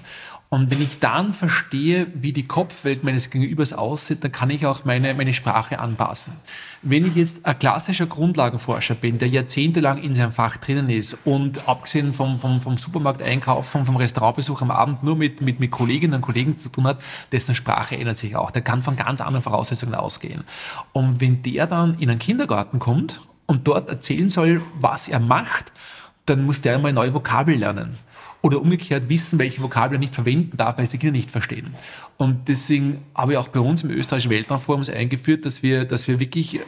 Und wenn ich dann verstehe, wie die Kopfwelt meines Gegenübers aussieht, dann kann ich auch meine, meine Sprache anpassen. Wenn ich jetzt ein klassischer Grundlagenforscher bin, der jahrzehntelang in seinem Fach drinnen ist und abgesehen vom, vom, vom Supermarkteinkaufen, vom Restaurantbesuch am Abend nur mit, mit, mit Kolleginnen und Kollegen zu tun hat, dessen Sprache ändert sich auch. Der kann von ganz anderen Voraussetzungen ausgehen. Und wenn der dann in einen Kindergarten kommt und dort erzählen soll, was er macht, dann muss der einmal neue Vokabel lernen. Oder umgekehrt wissen, welche Vokabeln er nicht verwenden darf, weil es die Kinder nicht verstehen. Und deswegen habe ich auch bei uns im österreichischen Weltraumforum eingeführt, dass wir, dass wir wirklich äh,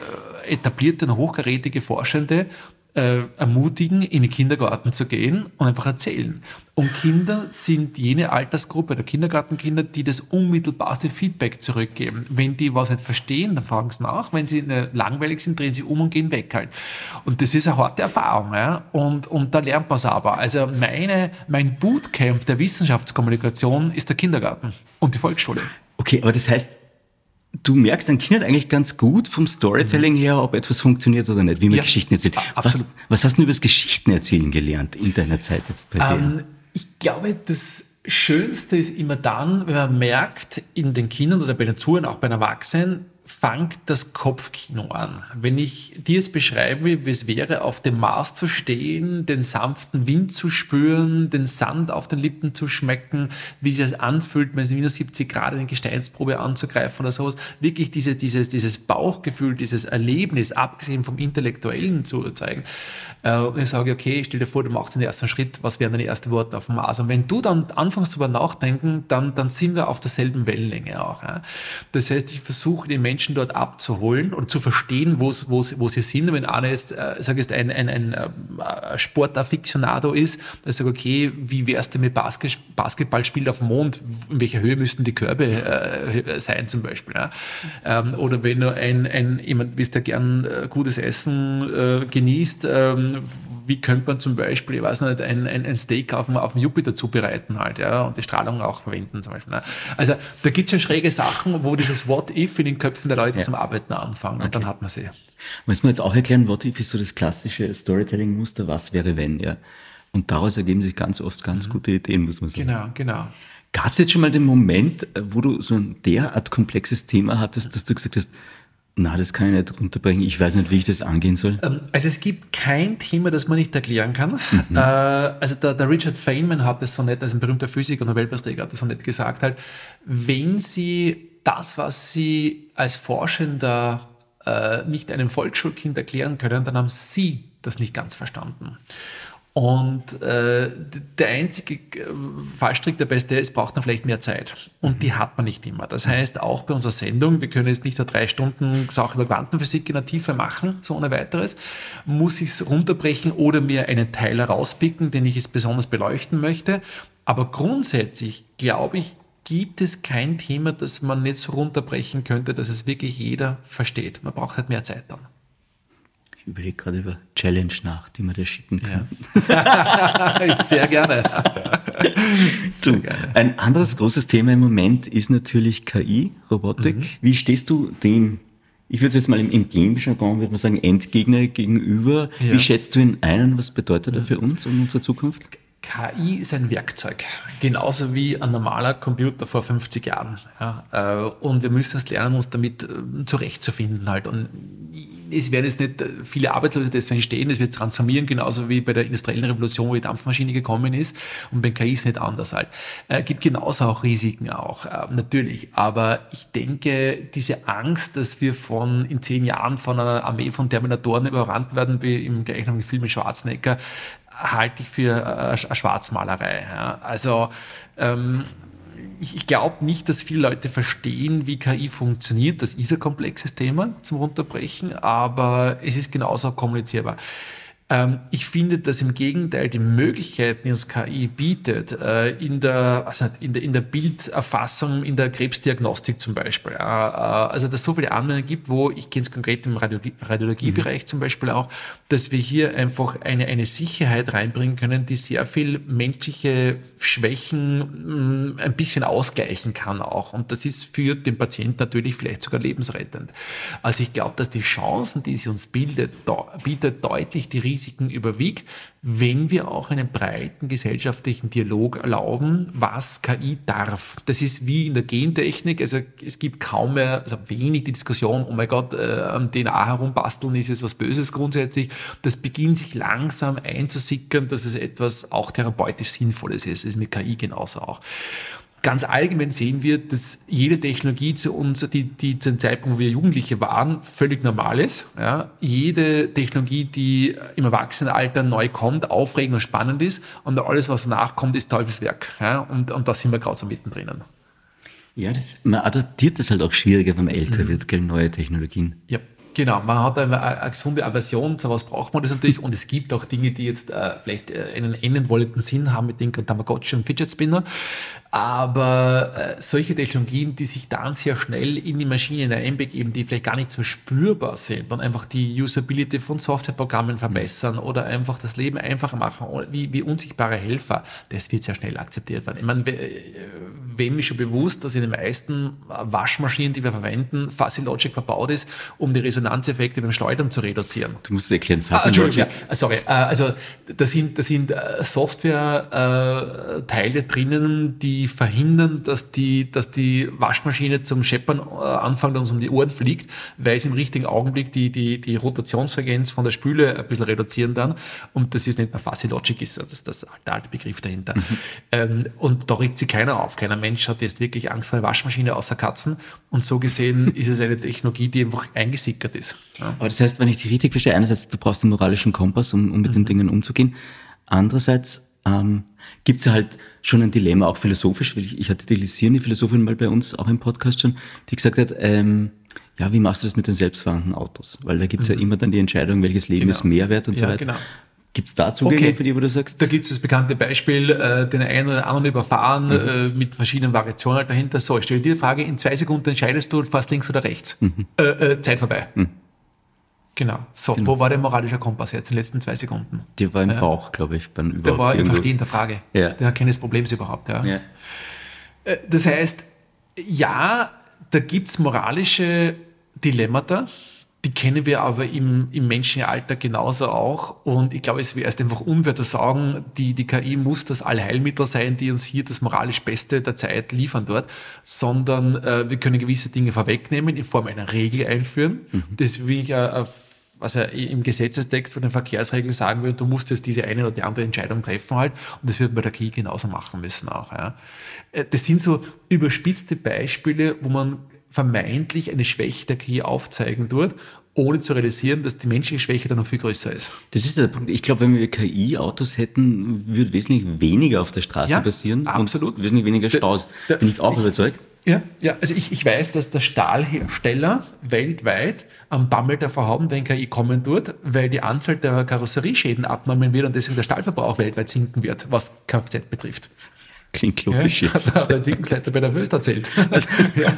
etablierte und hochkarätige Forschende äh, ermutigen, in den Kindergarten zu gehen und einfach erzählen. Und Kinder sind jene Altersgruppe der Kindergartenkinder, die das unmittelbarste Feedback zurückgeben. Wenn die was nicht verstehen, dann fragen sie nach. Wenn sie langweilig sind, drehen sie um und gehen weg halt. Und das ist eine harte Erfahrung. Ja? Und, und da lernt man es aber. Also meine, mein Bootcamp der Wissenschaftskommunikation ist der Kindergarten und die Volksschule. Okay, aber das heißt, Du merkst an Kindern eigentlich ganz gut vom Storytelling her, ob etwas funktioniert oder nicht, wie man ja, Geschichten erzählt. Was, was, hast du über das Geschichtenerzählen gelernt in deiner Zeit jetzt bei dir? Ähm, ich glaube, das Schönste ist immer dann, wenn man merkt, in den Kindern oder bei den Zuhörern, auch bei den Erwachsenen, fängt das Kopfkino an. Wenn ich dir jetzt beschreibe, wie es wäre, auf dem Mars zu stehen, den sanften Wind zu spüren, den Sand auf den Lippen zu schmecken, wie sich es anfühlt, wenn es minus 70 Grad eine Gesteinsprobe anzugreifen oder sowas, wirklich diese, dieses, dieses Bauchgefühl, dieses Erlebnis, abgesehen vom Intellektuellen zu zeigen. Äh, und ich sage, okay, stell dir vor, du machst den ersten Schritt, was wären deine ersten Worte auf dem Mars? Und wenn du dann anfängst darüber nachdenken, dann, dann sind wir auf derselben Wellenlänge auch. Das heißt, ich versuche die Menschen dort abzuholen und zu verstehen, wo, wo, wo sie sind. Wenn einer jetzt, äh, sag jetzt ein, ein, ein äh, Sportafficionado ist, dann sage ich, okay, wie wär's denn mit Basket, Basketball spielt auf dem Mond? In welcher Höhe müssten die Körbe äh, sein zum Beispiel? Ja? Ähm, oder wenn du ein, ein jemand bist, der gern äh, gutes Essen äh, genießt, ähm, wie könnte man zum Beispiel, ich weiß nicht, ein, ein, ein Steak auf dem, auf dem Jupiter zubereiten halt, ja, und die Strahlung auch verwenden zum Beispiel. Ne? Also da gibt es schon schräge Sachen, wo dieses What-If in den Köpfen der Leute ja. zum Arbeiten anfangen okay. und dann hat man sie. Muss man jetzt auch erklären, What-If ist so das klassische Storytelling-Muster, was wäre wenn, ja. Und daraus ergeben sich ganz oft ganz mhm. gute Ideen, muss man sagen. Genau, genau. Gab es jetzt schon mal den Moment, wo du so ein derart komplexes Thema hattest, dass du gesagt hast, na, das kann ich nicht runterbringen. Ich weiß nicht, wie ich das angehen soll. Ähm, also es gibt kein Thema, das man nicht erklären kann. Mhm. Äh, also der, der, Richard Feynman hat das so nett, als ein berühmter Physiker und Nobelpreisträger hat das so nett gesagt, halt, wenn Sie das, was Sie als Forschender äh, nicht einem Volksschulkind erklären können, dann haben Sie das nicht ganz verstanden. Und äh, der einzige Fallstrick dabei ist der, es braucht dann vielleicht mehr Zeit. Und die hat man nicht immer. Das heißt, auch bei unserer Sendung, wir können jetzt nicht nur drei Stunden Sache über Quantenphysik in der Tiefe machen, so ohne weiteres, muss ich es runterbrechen oder mir einen Teil herauspicken, den ich jetzt besonders beleuchten möchte. Aber grundsätzlich glaube ich, gibt es kein Thema, das man nicht so runterbrechen könnte, dass es wirklich jeder versteht. Man braucht halt mehr Zeit dann. Ich überlege gerade über Challenge nach, die man da schicken kann. Ja. Sehr gerne. Sehr gerne. Ein anderes großes Thema im Moment ist natürlich KI, Robotik. Mhm. Wie stehst du dem, ich würde es jetzt mal im, im Game-Jargon, würde man sagen, Endgegner gegenüber? Ja. Wie schätzt du ihn ein und was bedeutet er für uns und unsere Zukunft? KI ist ein Werkzeug, genauso wie ein normaler Computer vor 50 Jahren. Ja, äh, und wir müssen es lernen, uns damit äh, zurechtzufinden halt. Und es werden jetzt nicht viele Arbeitslose deswegen entstehen, es wird transformieren, genauso wie bei der industriellen Revolution, wo die Dampfmaschine gekommen ist. Und bei KI ist nicht anders halt. Äh, gibt genauso auch Risiken auch, äh, natürlich. Aber ich denke, diese Angst, dass wir von in zehn Jahren von einer Armee von Terminatoren überrannt werden, wie im gleichnamigen Film mit Schwarzenegger, halte ich für äh, Schwarzmalerei. Ja. Also ähm, ich glaube nicht, dass viele Leute verstehen, wie KI funktioniert. Das ist ein komplexes Thema zum Runterbrechen, aber es ist genauso kommunizierbar. Ähm, ich finde, dass im Gegenteil die Möglichkeiten, die uns KI bietet, äh, in, der, also in, der, in der Bilderfassung, in der Krebsdiagnostik zum Beispiel, äh, also dass es so viele Anwendungen gibt, wo, ich kenne es konkret im Radiologie, Radiologiebereich mhm. zum Beispiel auch, dass wir hier einfach eine, eine Sicherheit reinbringen können, die sehr viel menschliche Schwächen mh, mm, ein bisschen ausgleichen kann auch. Und das ist für den Patienten natürlich vielleicht sogar lebensrettend. Also ich glaube, dass die Chancen, die sie uns bildet, bietet, deutlich die Risiken Risiken überwiegt, wenn wir auch einen breiten gesellschaftlichen Dialog erlauben, was KI darf. Das ist wie in der Gentechnik, also es gibt kaum mehr, also wenig die Diskussion, oh mein Gott, äh, am DNA herumbasteln ist es was Böses grundsätzlich. Das beginnt sich langsam einzusickern, dass es etwas auch therapeutisch Sinnvolles ist. Das ist mit KI genauso auch. Ganz allgemein sehen wir, dass jede Technologie zu uns, die, die zu dem Zeitpunkt, wo wir Jugendliche waren, völlig normal ist. Ja. Jede Technologie, die im Erwachsenenalter neu kommt, aufregend und spannend ist und alles, was danach kommt, ist Teufelswerk. Ja. Und, und da sind wir gerade so mittendrin. Ja, das, man adaptiert das halt auch schwieriger, wenn man älter mhm. wird, gell, neue Technologien. Ja. Genau, man hat eine, eine, gesunde Aversion, zu was braucht man das natürlich und es gibt auch Dinge, die jetzt äh, vielleicht äh, einen enden wollten Sinn haben, mit den Tamagotchi und Fidget Spinner, aber äh, solche Technologien, die sich dann sehr schnell in die Maschine einbegeben, die vielleicht gar nicht so spürbar sind und einfach die Usability von Softwareprogrammen verbessern oder einfach das Leben einfacher machen, wie, wie unsichtbare Helfer, das wird sehr schnell akzeptiert werden. Ich meine, wem ist schon bewusst, dass in den meisten Waschmaschinen, die wir verwenden, Fuzzy Logic verbaut ist, um die Resonanzeffekte beim Schleudern zu reduzieren. Du musst es erklären, Fuzzy ah, Entschuldigung, Logic. Ja, sorry. Äh, also da sind, da sind äh, Software-Teile drinnen, die die verhindern, dass die, dass die Waschmaschine zum Scheppern äh, anfängt und uns um die Ohren fliegt, weil es im richtigen Augenblick die, die, die Rotationsfrequenz von der Spüle ein bisschen reduzieren dann. Und das ist nicht mehr Fuzzy Logic, ist das, das der alte Begriff dahinter. Mhm. Ähm, und da regt sich keiner auf. Keiner Mensch hat jetzt wirklich Angst vor der Waschmaschine außer Katzen. Und so gesehen ist es eine Technologie, die einfach eingesickert ist. Ja. Aber das heißt, wenn ich dich richtig verstehe, einerseits, du brauchst einen moralischen Kompass, um, um mit mhm. den Dingen umzugehen. Andererseits ähm, gibt es ja halt schon ein Dilemma, auch philosophisch. Ich, ich hatte die Lisieren, die Philosophin mal bei uns auch im Podcast schon, die gesagt hat, ähm, ja, wie machst du das mit den selbstfahrenden Autos? Weil da gibt es mhm. ja immer dann die Entscheidung, welches Leben genau. ist Mehrwert und ja, so weiter. Genau. Gibt es da Zugänge okay. für die, wo du sagst? Da gibt es das bekannte Beispiel, äh, den einen oder anderen überfahren mhm. äh, mit verschiedenen Variationen dahinter. So, ich stelle dir die Frage, in zwei Sekunden entscheidest du fast links oder rechts. Mhm. Äh, äh Zeit vorbei. Genau. So, genau. wo war der moralische Kompass jetzt in den letzten zwei Sekunden? Der war im ja. Bauch, glaube ich. Beim der war im Verstehen der Frage. Ja. Der kennt des Problems überhaupt. Ja. ja. Äh, das heißt, ja, da gibt es moralische Dilemmata, die kennen wir aber im, im menschlichen Alter genauso auch. Und ich glaube, es wäre erst einfach unfair zu sagen, die, die KI muss das Allheilmittel sein, die uns hier das moralisch Beste der Zeit liefern dort, sondern äh, wir können gewisse Dinge vorwegnehmen, in Form einer Regel einführen. Mhm. Das will ich äh, was er im Gesetzestext von den Verkehrsregeln sagen würde, du musst jetzt diese eine oder die andere Entscheidung treffen halt. Und das wird bei der KI genauso machen müssen auch. Ja. Äh, das sind so überspitzte Beispiele, wo man vermeintlich eine Schwäche der KI aufzeigen tut, ohne zu realisieren, dass die menschliche Schwäche dann noch viel größer ist. Das ist der Punkt. Ich glaube, wenn wir KI-Autos hätten, würde wesentlich weniger auf der Straße ja, passieren absolut. und wesentlich weniger Staus. Da, da, Bin ich auch ich, überzeugt. Ja, ja, also ich, ich weiß, dass der Stahlhersteller weltweit am Bammel davor haben, wenn KI kommen wird, weil die Anzahl der Karosserieschäden abnehmen wird und deswegen der Stahlverbrauch weltweit sinken wird, was Kfz betrifft. Klingt logisch ja, jetzt. Das hat der Entwicklungsleiter bei der Welt erzählt. Also, ja.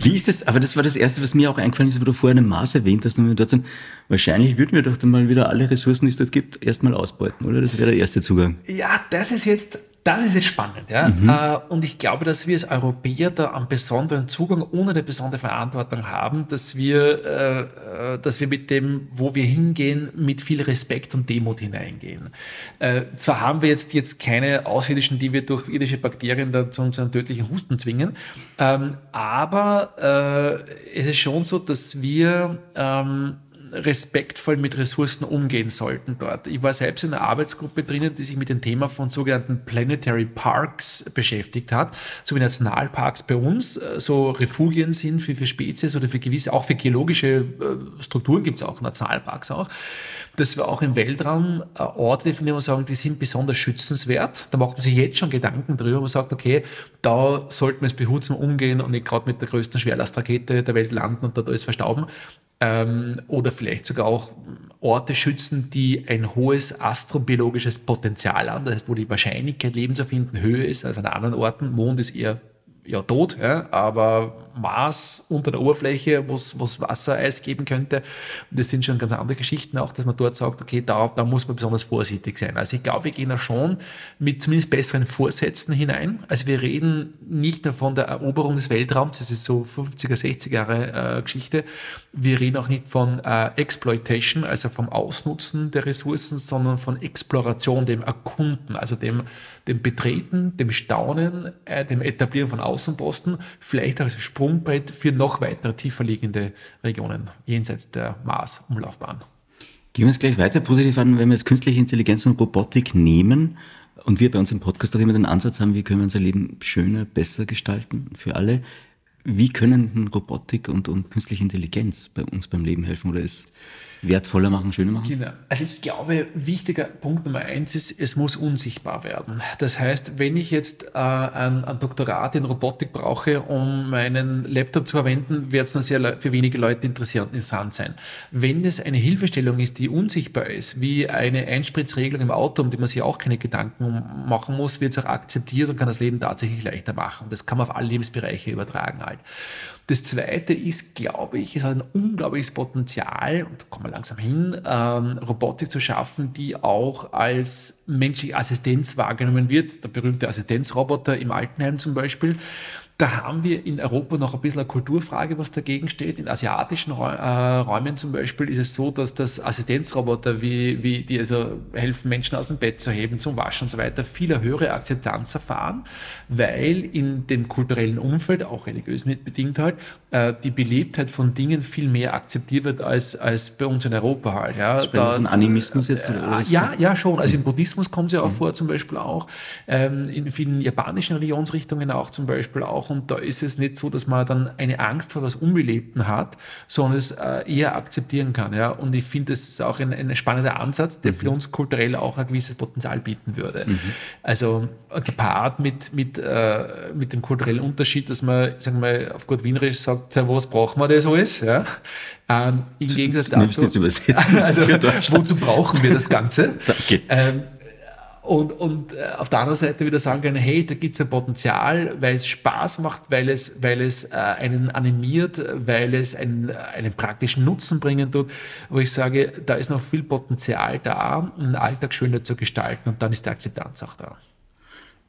Wie ist das? Aber das war das Erste, was mir auch eingefallen ist, wo du vorher einen Mars erwähnt hast. Und wir dort sind, wahrscheinlich würden wir doch dann mal wieder alle Ressourcen, die es dort gibt, erstmal ausbeuten, oder? Das wäre der erste Zugang. Ja, das ist jetzt das ist jetzt spannend, ja. Mhm. Äh, und ich glaube, dass wir als Europäer da einen besonderen Zugang ohne eine besondere Verantwortung haben, dass wir, äh, äh, dass wir mit dem, wo wir hingehen, mit viel Respekt und Demut hineingehen. zwar haben wir jetzt, jetzt keine Außerirdischen, die wir durch irdische Bakterien dann zu unserem tödlichen Husten zwingen, ähm, aber es ist schon so, dass wir ähm, respektvoll mit Ressourcen umgehen sollten dort. Ich war selbst in einer Arbeitsgruppe drinnen, die sich mit dem Thema von sogenannten Planetary Parks beschäftigt hat, so wie Nationalparks bei uns äh, so Refugien sind für, für Spezies oder für gewisse, auch für geologische äh, Strukturen gibt es auch Nationalparks auch, dass wir auch im Weltraum äh, Orte definieren und sagen, die sind besonders schützenswert. Da macht man sich jetzt schon Gedanken drüber, man sagt, okay, da sollten wir es behutsam umgehen und nicht gerade mit der größten Schwerlastrakete der Welt landen und dort alles verstauben ähm, oder vielleicht sogar auch Orte schützen, die ein hohes astrobiologisches Potenzial haben, das heißt, wo die Wahrscheinlichkeit, Leben zu finden, höher ist als an anderen Orten. Mond ist eher ja, tot, ja, aber Mars unter der Oberfläche, wo es Wassereis geben könnte. Das sind schon ganz andere Geschichten auch, dass man dort sagt, okay, da, da muss man besonders vorsichtig sein. Also ich glaube, wir gehen da schon mit zumindest besseren Vorsätzen hinein. Also wir reden nicht nur von der Eroberung des Weltraums, das ist so 50er, 60er Jahre äh, Geschichte. Wir reden auch nicht von äh, Exploitation, also vom Ausnutzen der Ressourcen, sondern von Exploration, dem Erkunden, also dem, dem Betreten, dem Staunen, äh, dem Etablieren von Außenposten, vielleicht als Sprungbrett für noch weitere tiefer liegende Regionen jenseits der Mars-Umlaufbahn. Gehen wir es gleich weiter positiv an, wenn wir jetzt künstliche Intelligenz und Robotik nehmen und wir bei uns im Podcast auch immer den Ansatz haben, wie können wir unser Leben schöner, besser gestalten für alle. Wie können Robotik und, und künstliche Intelligenz bei uns beim Leben helfen? Oder ist wertvoller machen, schöner machen? Genau. Also ich glaube, wichtiger Punkt Nummer eins ist, es muss unsichtbar werden. Das heißt, wenn ich jetzt äh, ein, ein, Doktorat in Robotik brauche, um meinen Laptop zu verwenden, wird es nur sehr für wenige Leute interessant sein. Wenn es eine Hilfestellung ist, die unsichtbar ist, wie eine Einspritzregelung im Auto, um die man sich auch keine Gedanken machen muss, wird es auch akzeptiert und kann das Leben tatsächlich leichter machen. Das kann man auf alle Lebensbereiche übertragen halt. Das zweite ist, glaube ich, es hat ein unglaubliches Potenzial, und da kommen wir langsam hin, ähm, Robotik zu schaffen, die auch als menschliche Assistenz wahrgenommen wird. Der berühmte Assistenzroboter im Altenheim zum Beispiel. Da haben wir in Europa noch ein bisschen eine Kulturfrage, was dagegen steht. In asiatischen äh, Räumen zum Beispiel ist es so, dass das Assistenzroboter, wie, wie die also helfen, Menschen aus dem Bett zu heben, zum Waschen und so weiter, viel höhere Akzeptanz erfahren, weil in dem kulturellen Umfeld, auch religiös mitbedingt halt, äh, die Beliebtheit von Dingen viel mehr akzeptiert wird als, als bei uns in Europa halt. Ja, da, von Animismus jetzt? Oder äh, ja, ja, schon. Also im Buddhismus kommt es ja auch mhm. vor, zum Beispiel auch. Ähm, in vielen japanischen Religionsrichtungen auch zum Beispiel auch und da ist es nicht so, dass man dann eine Angst vor was Unbelebten hat, sondern es äh, eher akzeptieren kann. Ja? Und ich finde, das ist auch ein, ein spannender Ansatz, der mhm. für uns kulturell auch ein gewisses Potenzial bieten würde. Mhm. Also gepaart mit, mit, äh, mit dem kulturellen Unterschied, dass man, sagen wir mal, auf gut Wienerisch sagt, was brauchen wir das alles? Ja? Ähm, Im Gegensatz dazu, also, wozu brauchen wir das Ganze? Danke. Ähm, und, und äh, auf der anderen Seite wieder sagen können, hey, da gibt es ein Potenzial, weil es Spaß macht, weil es, weil es äh, einen animiert, weil es einen, einen praktischen Nutzen bringen tut, wo ich sage, da ist noch viel Potenzial da, einen Alltag schöner zu gestalten und dann ist die Akzeptanz auch da.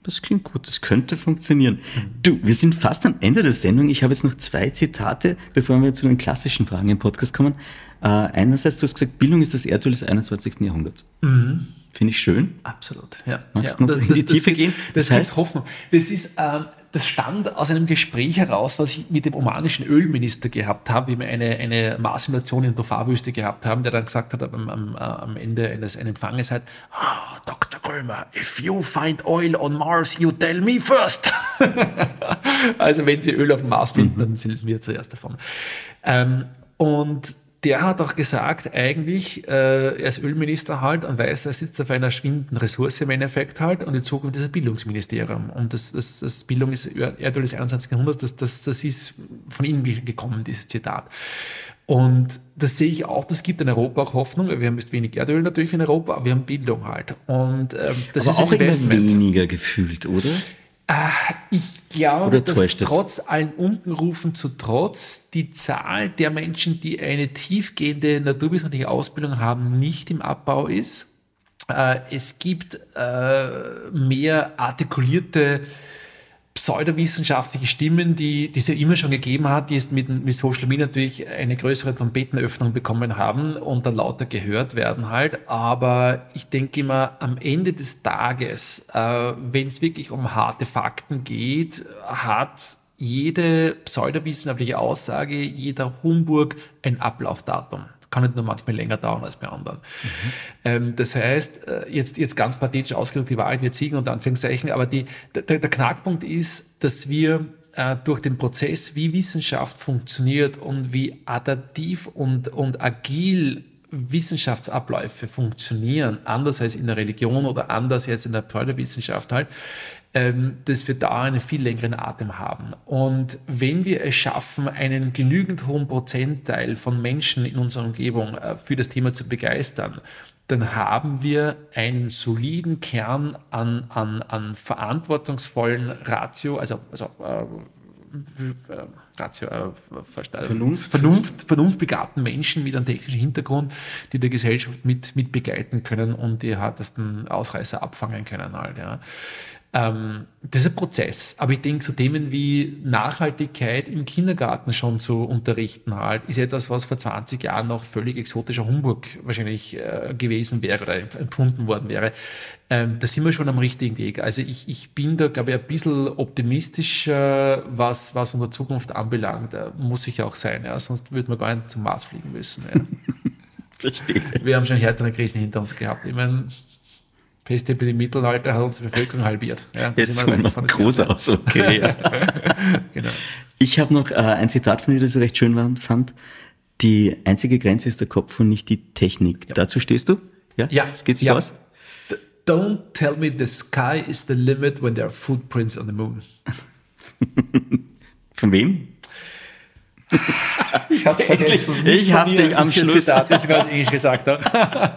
Das klingt gut, das könnte funktionieren. Du, wir sind fast am Ende der Sendung. Ich habe jetzt noch zwei Zitate, bevor wir zu den klassischen Fragen im Podcast kommen. Äh, einerseits, du hast gesagt, Bildung ist das Erdöl des 21. Jahrhunderts. Mhm. Finde ich schön. Absolut, ja. Magst ja, du noch das, in die das, Tiefe das, gehen? Das, das heißt Hoffnung. Das ist, äh, das stand aus einem Gespräch heraus, was ich mit dem omanischen Ölminister gehabt habe, wie wir eine, eine Marssimulation in der Dofar-Wüste gehabt haben, der dann gesagt hat am, am, am Ende eines Empfanges halt, oh, Dr. Grömer, if you find oil on Mars, you tell me first. also wenn Sie Öl auf dem Mars finden, mhm. dann sind es mir zuerst davon. Ähm, und der hat auch gesagt, eigentlich, äh, er ist Ölminister halt und weiß, er sitzt auf einer schwindenden Ressource im Endeffekt halt und in Zukunft ist er Bildungsministerium. Und das, das, das Bildung ist Erdöl des 21. Jahrhunderts, das, das, das ist von ihm gekommen, dieses Zitat. Und das sehe ich auch, das gibt in Europa auch Hoffnung. Wir haben jetzt wenig Erdöl natürlich in Europa, aber wir haben Bildung halt. Und ähm, das aber ist auch immer weniger gefühlt, oder? Ah, ich glaube, dass das? trotz allen Unkenrufen zu trotz die Zahl der Menschen, die eine tiefgehende naturwissenschaftliche Ausbildung haben, nicht im Abbau ist. Äh, es gibt äh, mehr artikulierte pseudowissenschaftliche Stimmen, die, die es ja immer schon gegeben hat, die jetzt mit, mit Social Media natürlich eine größere Trompetenöffnung bekommen haben und dann lauter gehört werden halt. Aber ich denke immer, am Ende des Tages, äh, wenn es wirklich um harte Fakten geht, hat jede pseudowissenschaftliche Aussage, jeder Humbug ein Ablaufdatum kann nicht nur manchmal länger dauern als bei anderen. Mhm. Das heißt, äh, jetzt, jetzt ganz pathetisch ausgedrückt, die Wahrheit wird siegen und Anführungszeichen, aber die, der, der Knackpunkt ist, dass wir äh, durch den Prozess, wie Wissenschaft funktioniert und wie adaptiv und, und agil Wissenschaftsabläufe funktionieren, anders als in der Religion oder anders jetzt in der Pseudowissenschaft halt, ähm, dass wir da einen viel längeren Atem haben. Und wenn wir es schaffen, einen genügend hohen Prozentteil von Menschen in unserer Umgebung äh, für das Thema zu begeistern, dann haben wir einen soliden Kern an, an, an verantwortungsvollen Ratio, also, also äh, äh Ratio, äh, Vernunft. Vernunft, vernunftbegabten Menschen mit einem technischen Hintergrund, die der Gesellschaft mit, mit begleiten können und die hartesten Ausreißer abfangen können halt, ja. Ähm, das ist ein Prozess. Aber ich denke, so Themen wie Nachhaltigkeit im Kindergarten schon zu unterrichten halt, ist etwas, was vor 20 Jahren noch völlig exotischer Humbug wahrscheinlich äh, gewesen wäre oder empfunden worden wäre. Ähm, da sind wir schon am richtigen Weg. Also ich, ich bin da, glaube ich, ein bisschen optimistischer, was, was unsere Zukunft anbelangt. Da muss ich auch sein, ja? sonst würde man gar nicht zum Mars fliegen müssen. Ja. Verstehe. Wir haben schon härtere Krisen hinter uns gehabt. Ich meine, Pestepidemie im Mittelalter hat unsere Bevölkerung halbiert. Ja, das Jetzt sind wir holen wir weit von groß entfernt. aus, okay. Ja. Genau. Ich habe noch äh, ein Zitat von dir, das ich recht schön war- fand. Die einzige Grenze ist der Kopf und nicht die Technik. Dazu stehst du? Ja? Ja, Das geht sich ja. aus? D- Don't tell me the sky is the limit when there are footprints on the moon. Von wem? Ich habe vergessen. Ich hab dich am Schluss- Zitat, das ich Englisch gesagt habe.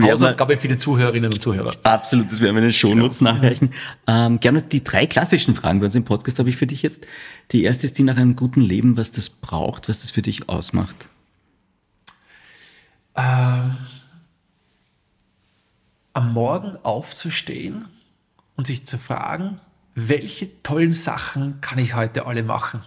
Hausaufgabe für die Zuhörerinnen und Zuhörer. absolut, das werden wir in den Shownotes nachreichen. Ähm, gerne die drei klassischen Fragen bei uns im Podcast habe ich für dich jetzt. Die erste ist die nach einem guten Leben, was das braucht, was das für dich ausmacht. Am Morgen aufzustehen und sich zu fragen, welche tollen Sachen kann ich heute alle machen?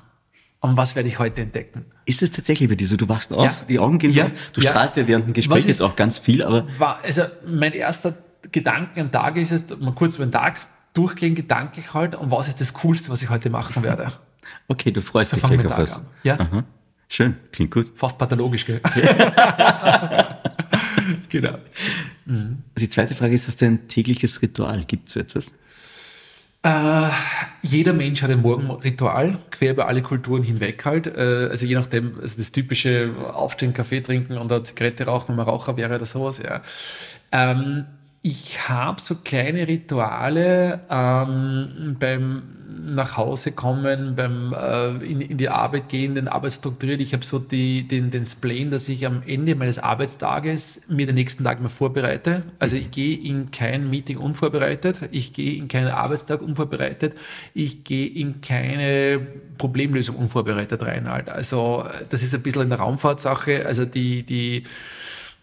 Und was werde ich heute entdecken? Ist es tatsächlich bei dir so? Du wachst auf, Ja. die Augen gehen Ja. auf, du Ja. strahlst ja während dem Gespräch ist- auch ganz viel, aber war, also mein erster Gedanke am Tag ist es, mal kurz über den Tag durchgehen, gedanklich halt, und was ist das Coolste, was ich heute machen werde? okay, du freust So dich gleich auf was. An. Ja. Aha. Schön, klingt gut. Fast pathologisch, gell? genau. Die zweite Frage ist, hast du ein tägliches Ritual? Gibt es so etwas? Äh, jeder Mensch hat ein Morgenritual, quer über alle Kulturen hinweg halt. Äh, also je nachdem, also das typische Aufstehen, Kaffee trinken und eine Zigarette rauchen, wenn man Raucher wäre oder sowas, ja. Ähm, ich habe so kleine Rituale ähm, beim nach Hause kommen, beim äh, in, in die Arbeit gehen, den Arbeit strukturiert. Ich habe so die, den, den Spleen, dass ich am Ende meines Arbeitstages mir den nächsten Tag mal vorbereite. Also ich gehe in kein Meeting unvorbereitet, ich gehe in keinen Arbeitstag unvorbereitet, ich gehe in keine Problemlösung unvorbereitet rein. Halt. Also das ist ein bisschen eine Raumfahrtsache. Also die, die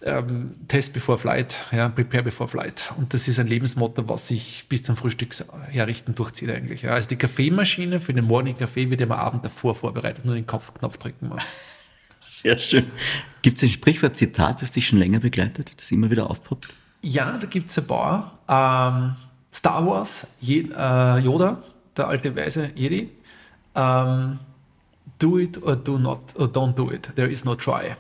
ähm, Test before Flight, ja, Prepare before Flight. Und das ist ein Lebensmotto, was sich bis zum Frühstück herrichten durchzieht eigentlich. Ja. Also die Kaffeemaschine für den Morning Kaffee wird am Abend davor vorbereitet, nur den Kopfknopf drücken muss. Sehr schön. Gibt es ein Sprichwort, Zitat, das dich schon länger begleitet, das immer wieder aufpoppt? Ja, da gibt es ein paar. Ähm, Star Wars, Je äh, Yoda, der alte weise Jedi. Ähm, do it or do not, or don't do it. There is no try.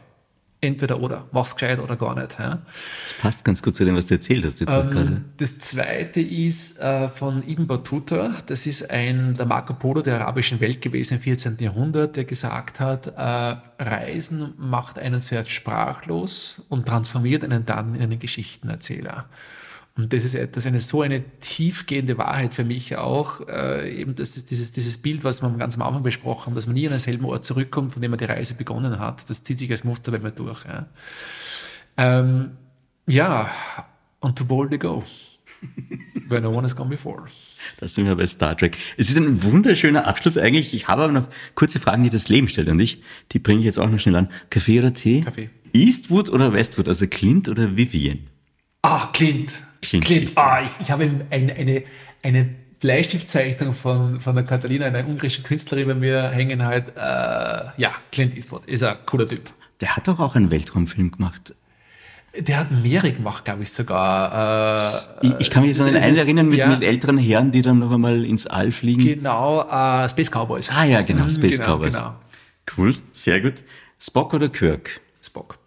Entweder oder. Mach's gescheit oder gar nicht. Ja? Das passt ganz gut zu dem, was du erzählt hast jetzt auch gerade. Ähm, das zweite ist äh, von Ibn Battuta. Das ist ein, der Marco Polo der arabischen Welt gewesen im 14. Jahrhundert, der gesagt hat, äh, Reisen macht einen zuerst sprachlos und transformiert einen dann in einen Geschichtenerzähler. Und das ist etwas, eine so eine tiefgehende Wahrheit für mich auch, äh, eben das dieses, dieses Bild, was wir ganz am Anfang besprochen haben, dass man nie an denselben Ort zurückkommt, von dem man die Reise begonnen hat. Das zieht sich als Muster bei mir durch. Ja. Ähm, ja, und to boldly go. Where no one has gone before. Da sind wir bei Star Trek. Es ist ein wunderschöner Abschluss eigentlich. Ich habe aber noch kurze Fragen, die das Leben stellt und ich, die bringe ich jetzt auch noch schnell an. Kaffee oder Tee? Kaffee. Eastwood oder Westwood? Also Clint oder Vivian? Ah, Clint. Eastwood. Ah, ich, ich habe eine, eine, eine Bleistiftzeichnung von, von der Katharina, einer ungarischen Künstlerin bei mir hängen halt. Äh, ja, Clint Eastwood ist ein cooler Typ. Der hat doch auch einen Weltraumfilm gemacht. Der hat mehrere gemacht, glaube ich sogar. Äh, Ich, ich kann mich jetzt an den einen erinnern mit, ja. mit älteren Herren, die dann noch einmal ins All fliegen. genau, äh, Space Cowboys. ah ja, genau, Mhm, Space genau, Cowboys. Genau. Cool, sehr gut. Spock oder Kirk? Spock.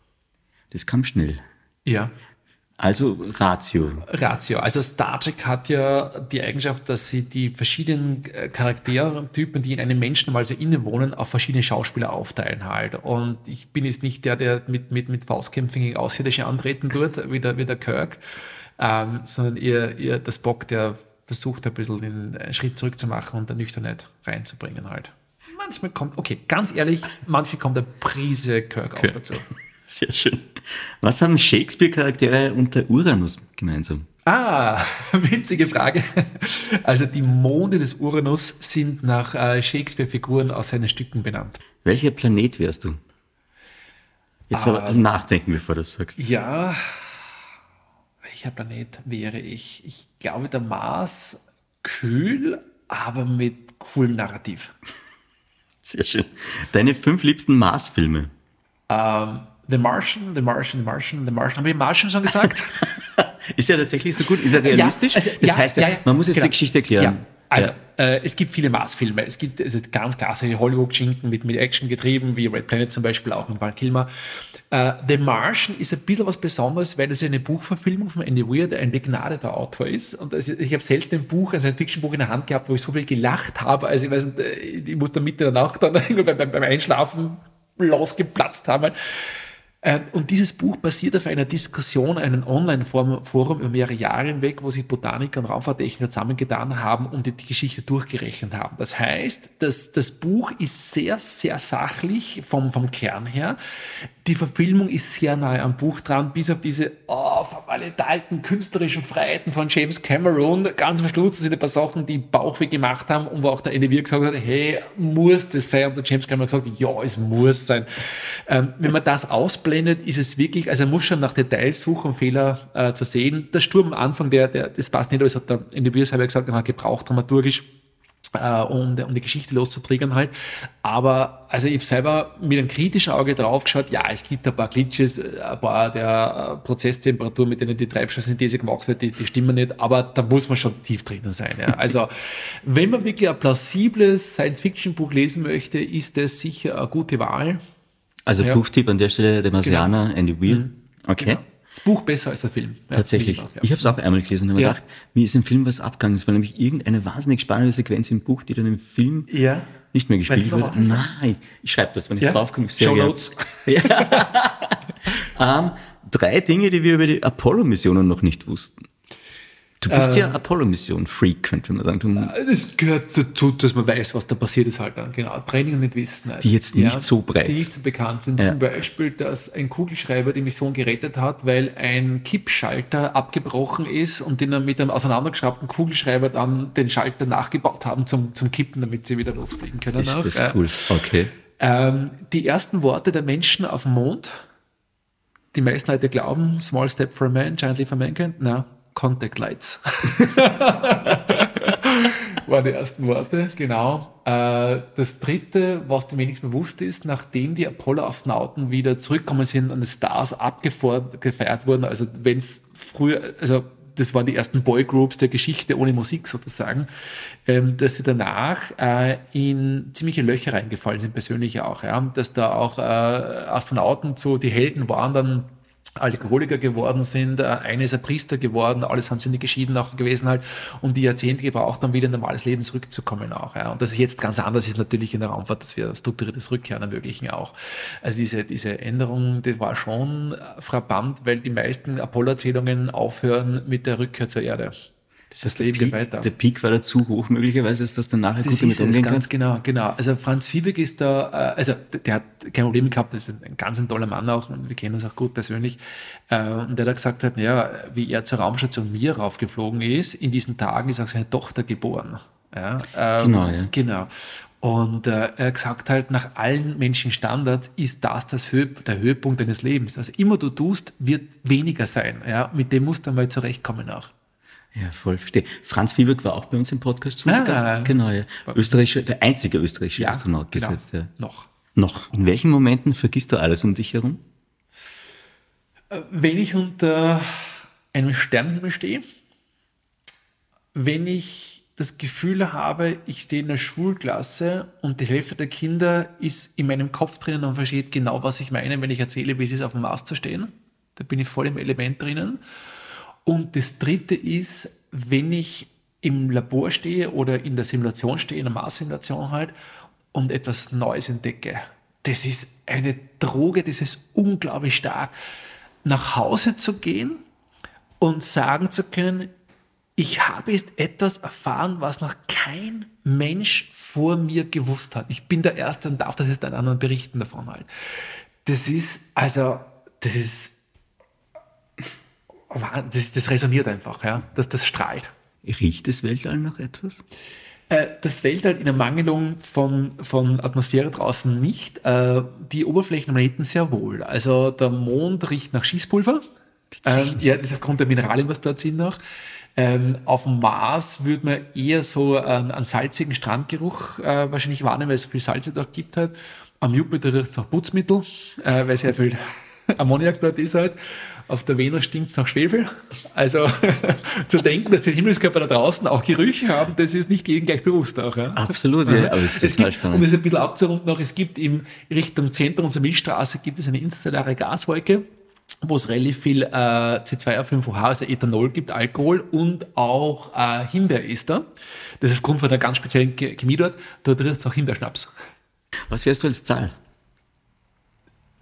Das kam schnell. Ja. Also Ratio. Ratio. Also Star Trek hat ja die Eigenschaft, dass sie die verschiedenen äh, Charaktertypen, die in einem Menschen mal so innewohnen, auf verschiedene Schauspieler aufteilen halt. Und ich bin jetzt nicht der, der mit, mit, mit Faustkämpfen gegen Außerirdische antreten tut, wie der, wie der Kirk, ähm, sondern eher, eher das Bock, der versucht ein bisschen den einen Schritt zurück zu machen und der Nüchternheit reinzubringen halt. Manchmal kommt, okay, ganz ehrlich, manchmal kommt eine Prise Kirk auch Kirk. dazu. Sehr schön. Was haben Shakespeare-Charaktere und der Uranus gemeinsam? Ah, witzige Frage. Also die Monde des Uranus sind nach äh, Shakespeare-Figuren aus seinen Stücken benannt. Welcher Planet wärst du? Jetzt aber nachdenken, bevor du das sagst. Ja, welcher Planet wäre ich? Ich glaube der Mars kühl, aber mit coolem Narrativ. Sehr schön. Deine fünf liebsten Mars-Filme? Ähm, The Martian, The Martian, The Martian, The Martian. Habe ich Martian schon gesagt? Ist ja tatsächlich so gut? Ist er realistisch? also, das ja, heißt, ja, ja, ja, man muss jetzt genau. die Geschichte erklären. Also, Ja. äh, es gibt viele Mars-Filme. Es gibt also ganz klassische Hollywood-Schinken mit, mit Action getrieben, wie Red Planet zum Beispiel, auch mit Val Kilmer. Äh, The Martian ist ein bisschen was Besonderes, weil es eine Buchverfilmung von Andy Weir, der ein begnadeter Autor ist. Und also ich habe selten ein Buch, ein Science-Fiction-Buch in der Hand gehabt, wo ich so viel gelacht habe. Also ich weiß nicht, äh, ich muss da Mitte der Nacht dann beim, beim Einschlafen losgeplatzt haben. Ähm, Und dieses Buch basiert auf einer Diskussion, einem Online-Forum über mehrere Jahre hinweg, wo sich Botaniker und Raumfahrttechniker zusammengetan haben und die, Geschichte durchgerechnet haben. Das heißt, das, das Buch ist sehr, sehr sachlich vom, vom Kern her. Die Verfilmung ist sehr nahe am Buch dran, bis auf diese oh, vermaledeiten künstlerischen Freiheiten von James Cameron. Ganz am Schluss sind ein paar Sachen, die Bauchweh gemacht haben und wo auch der Wier gesagt hat, hey, muss das sein? Und der James Cameron gesagt, ja, es muss sein. Ähm, wenn man das ausblendet, ist es wirklich, also man muss schon nach Details suchen, Fehler äh, zu sehen. Der Sturm am Anfang, der, der, das passt nicht, das hat der Wier selber gesagt, er hat gebraucht dramaturgisch äh, um, um die Geschichte loszutriggern halt. Aber also ich habe selber mit einem kritischen Auge drauf geschaut, ja, es gibt ein paar Glitches, äh, ein paar der äh, Prozesstemperatur, mit denen die Treibstoffsynthese gemacht wird, die, die stimmen nicht, aber da muss man schon tief drinnen sein. Ja. Also wenn man wirklich ein plausibles Science-Fiction-Buch lesen möchte, ist das sicher eine gute Wahl. Also Ja. Buchtipp an der Stelle, der Marsianer, Andy Weir. Okay. Genau. Das Buch besser als der Film. Ja, Tatsächlich. auch, ja. Ich habe es auch einmal gelesen und habe Ja. gedacht, mir ist im Film was abgegangen. Es war nämlich irgendeine wahnsinnig spannende Sequenz im Buch, die dann im Film Ja. nicht mehr gespielt war? Nein, ich schreibe das, wenn ich Ja? draufkomme. Show. Notes. Ähm, drei Dinge, die wir über die Apollo-Missionen noch nicht wussten. Du bist Äh. ja Apollo-Mission-Freak, könnte man sagen. Du, Das gehört dazu, dass man weiß, was da passiert ist halt dann. Genau, Training nicht wissen. Also, Die jetzt nicht so breit. Die nicht so bekannt sind. Ja. Zum Beispiel, dass ein Kugelschreiber die Mission gerettet hat, weil ein Kippschalter abgebrochen ist und den er mit einem auseinandergeschraubten Kugelschreiber dann den Schalter nachgebaut haben zum, zum Kippen, damit sie wieder losfliegen können. ist auch. das Ja. cool. Okay. Ähm, die ersten Worte der Menschen auf dem Mond, die meisten Leute glauben, small step for a man, giant leap for mankind, na, contact lights. waren die ersten Worte, genau. Äh, das dritte, was dem wenigstens bewusst ist, nachdem die Apollo-Astronauten wieder zurückgekommen sind und die Stars abgefeiert wurden, also wenn es früher, also das waren die ersten Boygroups der Geschichte ohne Musik sozusagen, ähm, dass sie danach äh, in ziemliche Löcher reingefallen sind, persönlich auch. Ja? Dass da auch äh, Astronauten so die Helden waren, dann Alkoholiker geworden sind, äh, eine ist ein Priester geworden, alles haben sie nicht geschieden auch gewesen halt und die Jahrzehnte gebraucht, um wieder in normales Leben zurückzukommen auch. Ja. Und das ist jetzt ganz anders ist natürlich in der Raumfahrt, dass wir strukturiertes Rückkehren ermöglichen auch. Also diese, diese Änderung, die war schon frappant, weil die meisten Apollo-Erzählungen aufhören mit der Rückkehr zur Erde. Das Leben geht weiter. Der Peak war da zu hoch möglicherweise, als dass dann nachher Das gut damit umgehen ganz kannst. genau, genau. Also Franz Fiebeck ist da, äh, also der hat kein Problem gehabt, das ist ein ganz ein toller Mann auch und wir kennen uns auch gut persönlich. Äh, Und der da gesagt hat, naja, wie er zur Raumstation Mir raufgeflogen ist, in diesen Tagen ist auch seine Tochter geboren. Ja, ähm, Genau, ja. Genau. Und äh, er hat gesagt halt, nach allen menschlichen Standards ist das, das Höhe, der Höhepunkt deines Lebens. Also immer du tust, wird weniger sein. Ja? Mit dem musst du mal zurechtkommen auch. Ja, voll verstehe. Franz Fieberg war auch bei uns im Podcast zu Ah, Gast. Genau, ja. Österreichischer, der einzige österreichische Astronaut genau. gesetzt. Ja. Noch. Noch. In welchen Momenten vergisst du alles um dich herum? Wenn ich unter einem Sternenhimmel stehe, wenn ich das Gefühl habe, ich stehe in der Schulklasse und die Hälfte der Kinder ist in meinem Kopf drinnen und versteht genau, was ich meine, wenn ich erzähle, wie es ist, auf dem Mars zu stehen. Da bin ich voll im Element drinnen. Und das dritte ist, wenn ich im Labor stehe oder in der Simulation stehe, in der Mars-Simulation halt, und etwas Neues entdecke. Das ist eine Droge, das ist unglaublich stark. Nach Hause zu gehen und sagen zu können, ich habe jetzt etwas erfahren, was noch kein Mensch vor mir gewusst hat. Ich bin der Erste und darf das jetzt an anderen berichten davon halt. Das ist, also, das ist, das, das resoniert einfach, ja, das, das strahlt. Riecht das Weltall nach etwas? Äh, Das Weltall in Ermangelung von, von Atmosphäre draußen nicht. Äh, Die Oberflächen am Planeten sehr wohl. Also der Mond riecht nach Schießpulver. Ähm, ja, das ist aufgrund der Mineralien, was dort sind noch. Ähm, auf dem Mars würde man eher so einen, einen salzigen Strandgeruch äh, wahrscheinlich wahrnehmen, weil es so viel Salze dort gibt halt. Am Jupiter riecht es nach Putzmittel, äh, weil sehr viel Ammoniak dort ist halt. Auf der Venus stinkt es nach Schwefel. Also zu denken, dass die Himmelskörper da draußen auch Gerüche haben, das ist nicht jedem gleich bewusst auch. Ja? Absolut, ja. Aber es, es gibt, um das ein bisschen abzurunden, noch, es gibt im Richtung Zentrum unserer Milchstraße gibt es eine interstellare Gaswolke wo es relativ viel äh, C2A5OH, also Ethanol gibt, Alkohol und auch äh, Himbeerester. Das ist aufgrund von einer ganz speziellen Chemie dort. Dort riecht es auch Himbeerschnaps. Was wärst du als Zahl?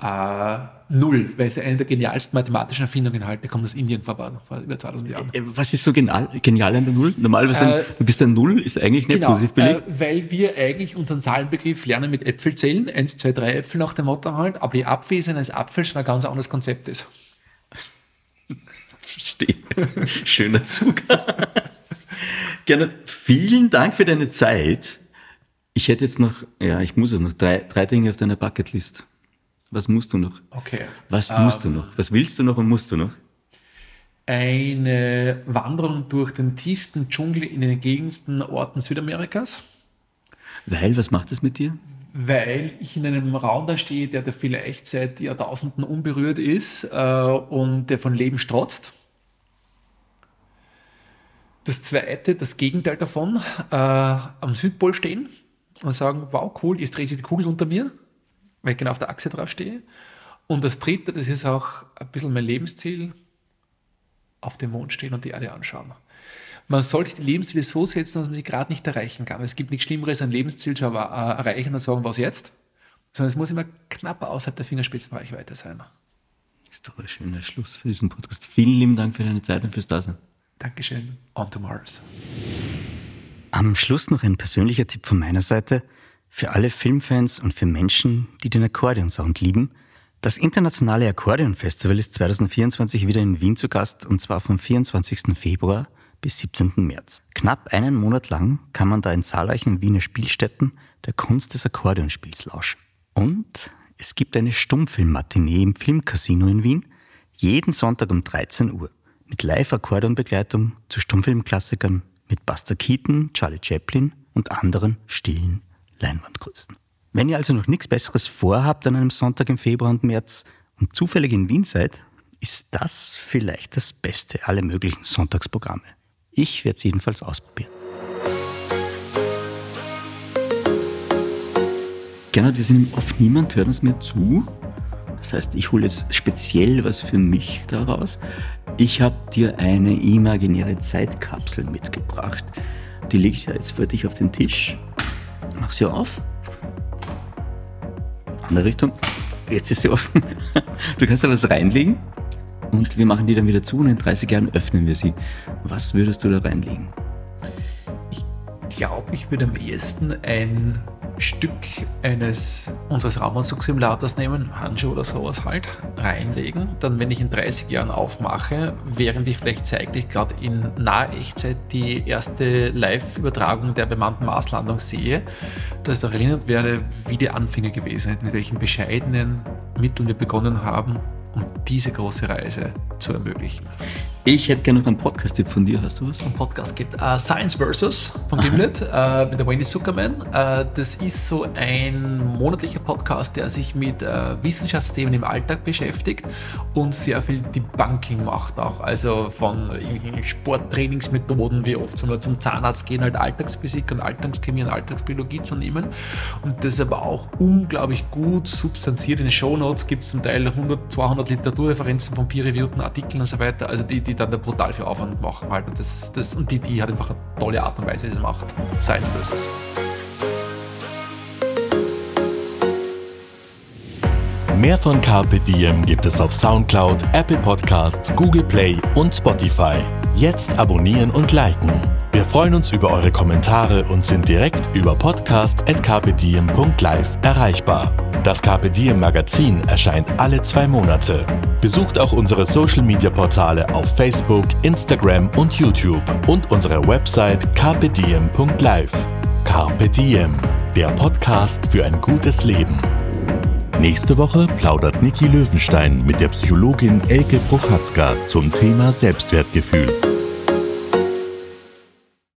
Äh, null, weil es eine der genialsten mathematischen Erfindungen halt, der kommt aus Indien vorbei, vor über 2000 Jahren. Äh, was ist so genial, genial an der Null? Normalerweise, äh, du bist ein Null, ist eigentlich nicht genau, positiv belegt. Äh, weil wir eigentlich unseren Zahlenbegriff lernen mit Äpfelzählen, 1, 2, 3 Äpfel nach dem Motto halt, aber die Abwesen eines Apfels schon ein ganz anderes Konzept ist. Verstehe. Schöner Zug. Gerne. Vielen Dank für deine Zeit. Ich hätte jetzt noch, ja, ich muss es noch, drei, drei Dinge auf deiner Bucketlist. Was musst du noch? Okay. Was musst ähm, du noch? Was willst du noch und musst du noch? Eine Wanderung durch den tiefsten Dschungel in den entlegensten Orten Südamerikas. Weil, was macht das mit dir? Weil ich in einem Raum da stehe, der da vielleicht seit Jahrtausenden unberührt ist äh, und der von Leben strotzt. Das zweite, das Gegenteil davon, äh, am Südpol stehen und sagen, wow, cool, jetzt dreht sich die Kugel unter mir weil ich genau auf der Achse drauf stehe. Und das dritte, das ist auch ein bisschen mein Lebensziel, auf dem Mond stehen und die Erde anschauen. Man sollte die Lebensziele so setzen, dass man sie gerade nicht erreichen kann. Es gibt nichts Schlimmeres, ein Lebensziel zu erreichen und sagen, was jetzt? Sondern es muss immer knapp außerhalb der Fingerspitzenreichweite sein. Das ist doch ein schöner Schluss für diesen Podcast. Vielen lieben Dank für deine Zeit und fürs Dasein. Dankeschön. On to Mars. Am Schluss noch ein persönlicher Tipp von meiner Seite. Für alle Filmfans und für Menschen, die den Akkordeonsound lieben, das internationale Akkordeon Festival ist 2024 wieder in Wien zu Gast und zwar vom 24. Februar bis 17. März. Knapp einen Monat lang kann man da in zahlreichen Wiener Spielstätten der Kunst des Akkordeonspiels lauschen. Und es gibt eine Stummfilmmatinee im Filmcasino in Wien, jeden Sonntag um 13 Uhr, mit Live-Akkordeonbegleitung zu Stummfilmklassikern mit Buster Keaton, Charlie Chaplin und anderen stillen Leinwandgrößen. Wenn ihr also noch nichts Besseres vorhabt an einem Sonntag im Februar und März und zufällig in Wien seid, ist das vielleicht das Beste aller möglichen Sonntagsprogramme. Ich werde es jedenfalls ausprobieren. Gernot, wir sind oft niemand hört uns mehr zu. Das heißt, ich hole jetzt speziell was für mich daraus. Ich habe dir eine imaginäre Zeitkapsel mitgebracht. Die liegt ja jetzt für dich auf den Tisch Mach sie auf. Andere Richtung. Jetzt ist sie offen. Du kannst da was reinlegen und wir machen die dann wieder zu und in 30 Jahren öffnen wir sie. Was würdest du da reinlegen? Ich glaube, ich würde am ehesten ein Stück eines unseres Raumanzugssimulators nehmen, Handschuh oder sowas halt, reinlegen. Dann, wenn ich in 30 Jahren aufmache, während ich vielleicht zeitlich gerade in naher Echtzeit die erste Live-Übertragung der bemannten Marslandung sehe, dass ich da erinnert werde, wie die Anfänge gewesen sind, mit welchen bescheidenen Mitteln wir begonnen haben, um diese große Reise zu ermöglichen. Ich hätte gerne noch einen Podcast-Tipp von dir. Hast du was? Ein Podcast gibt uh, Science Versus von Gimlet uh, mit der Wendy Zuckerman. Uh, das ist so ein monatlicher Podcast, der sich mit Wissenschaftsthemen im Alltag beschäftigt und sehr viel Debunking macht auch. Also von Sporttrainingsmethoden, wie oft zum, zum Zahnarzt gehen, halt Alltagsphysik und Alltagschemie und Alltagsbiologie zu nehmen. Und das aber auch unglaublich gut substanziert. In den Shownotes gibt es zum Teil 100, 200 Literaturreferenzen von peer-reviewten Artikeln und so weiter. Also die, die die dann da brutal viel Aufwand machen halt. Und, das, das, und die, die hat einfach eine tolle Art und Weise, wie sie macht. Science Böses. Mehr von Carpe Diem gibt es auf Soundcloud, Apple Podcasts, Google Play und Spotify. Jetzt abonnieren und liken. Wir freuen uns über eure Kommentare und sind direkt über podcast.carpediem.live erreichbar. Das Carpe Diem Magazin erscheint alle zwei Monate. Besucht auch unsere Social Media Portale auf Facebook, Instagram und YouTube und unsere Website carpediem.live. Carpe der Podcast für ein gutes Leben. Nächste Woche plaudert Niki Löwenstein mit der Psychologin Elke Prochatzka zum Thema Selbstwertgefühl.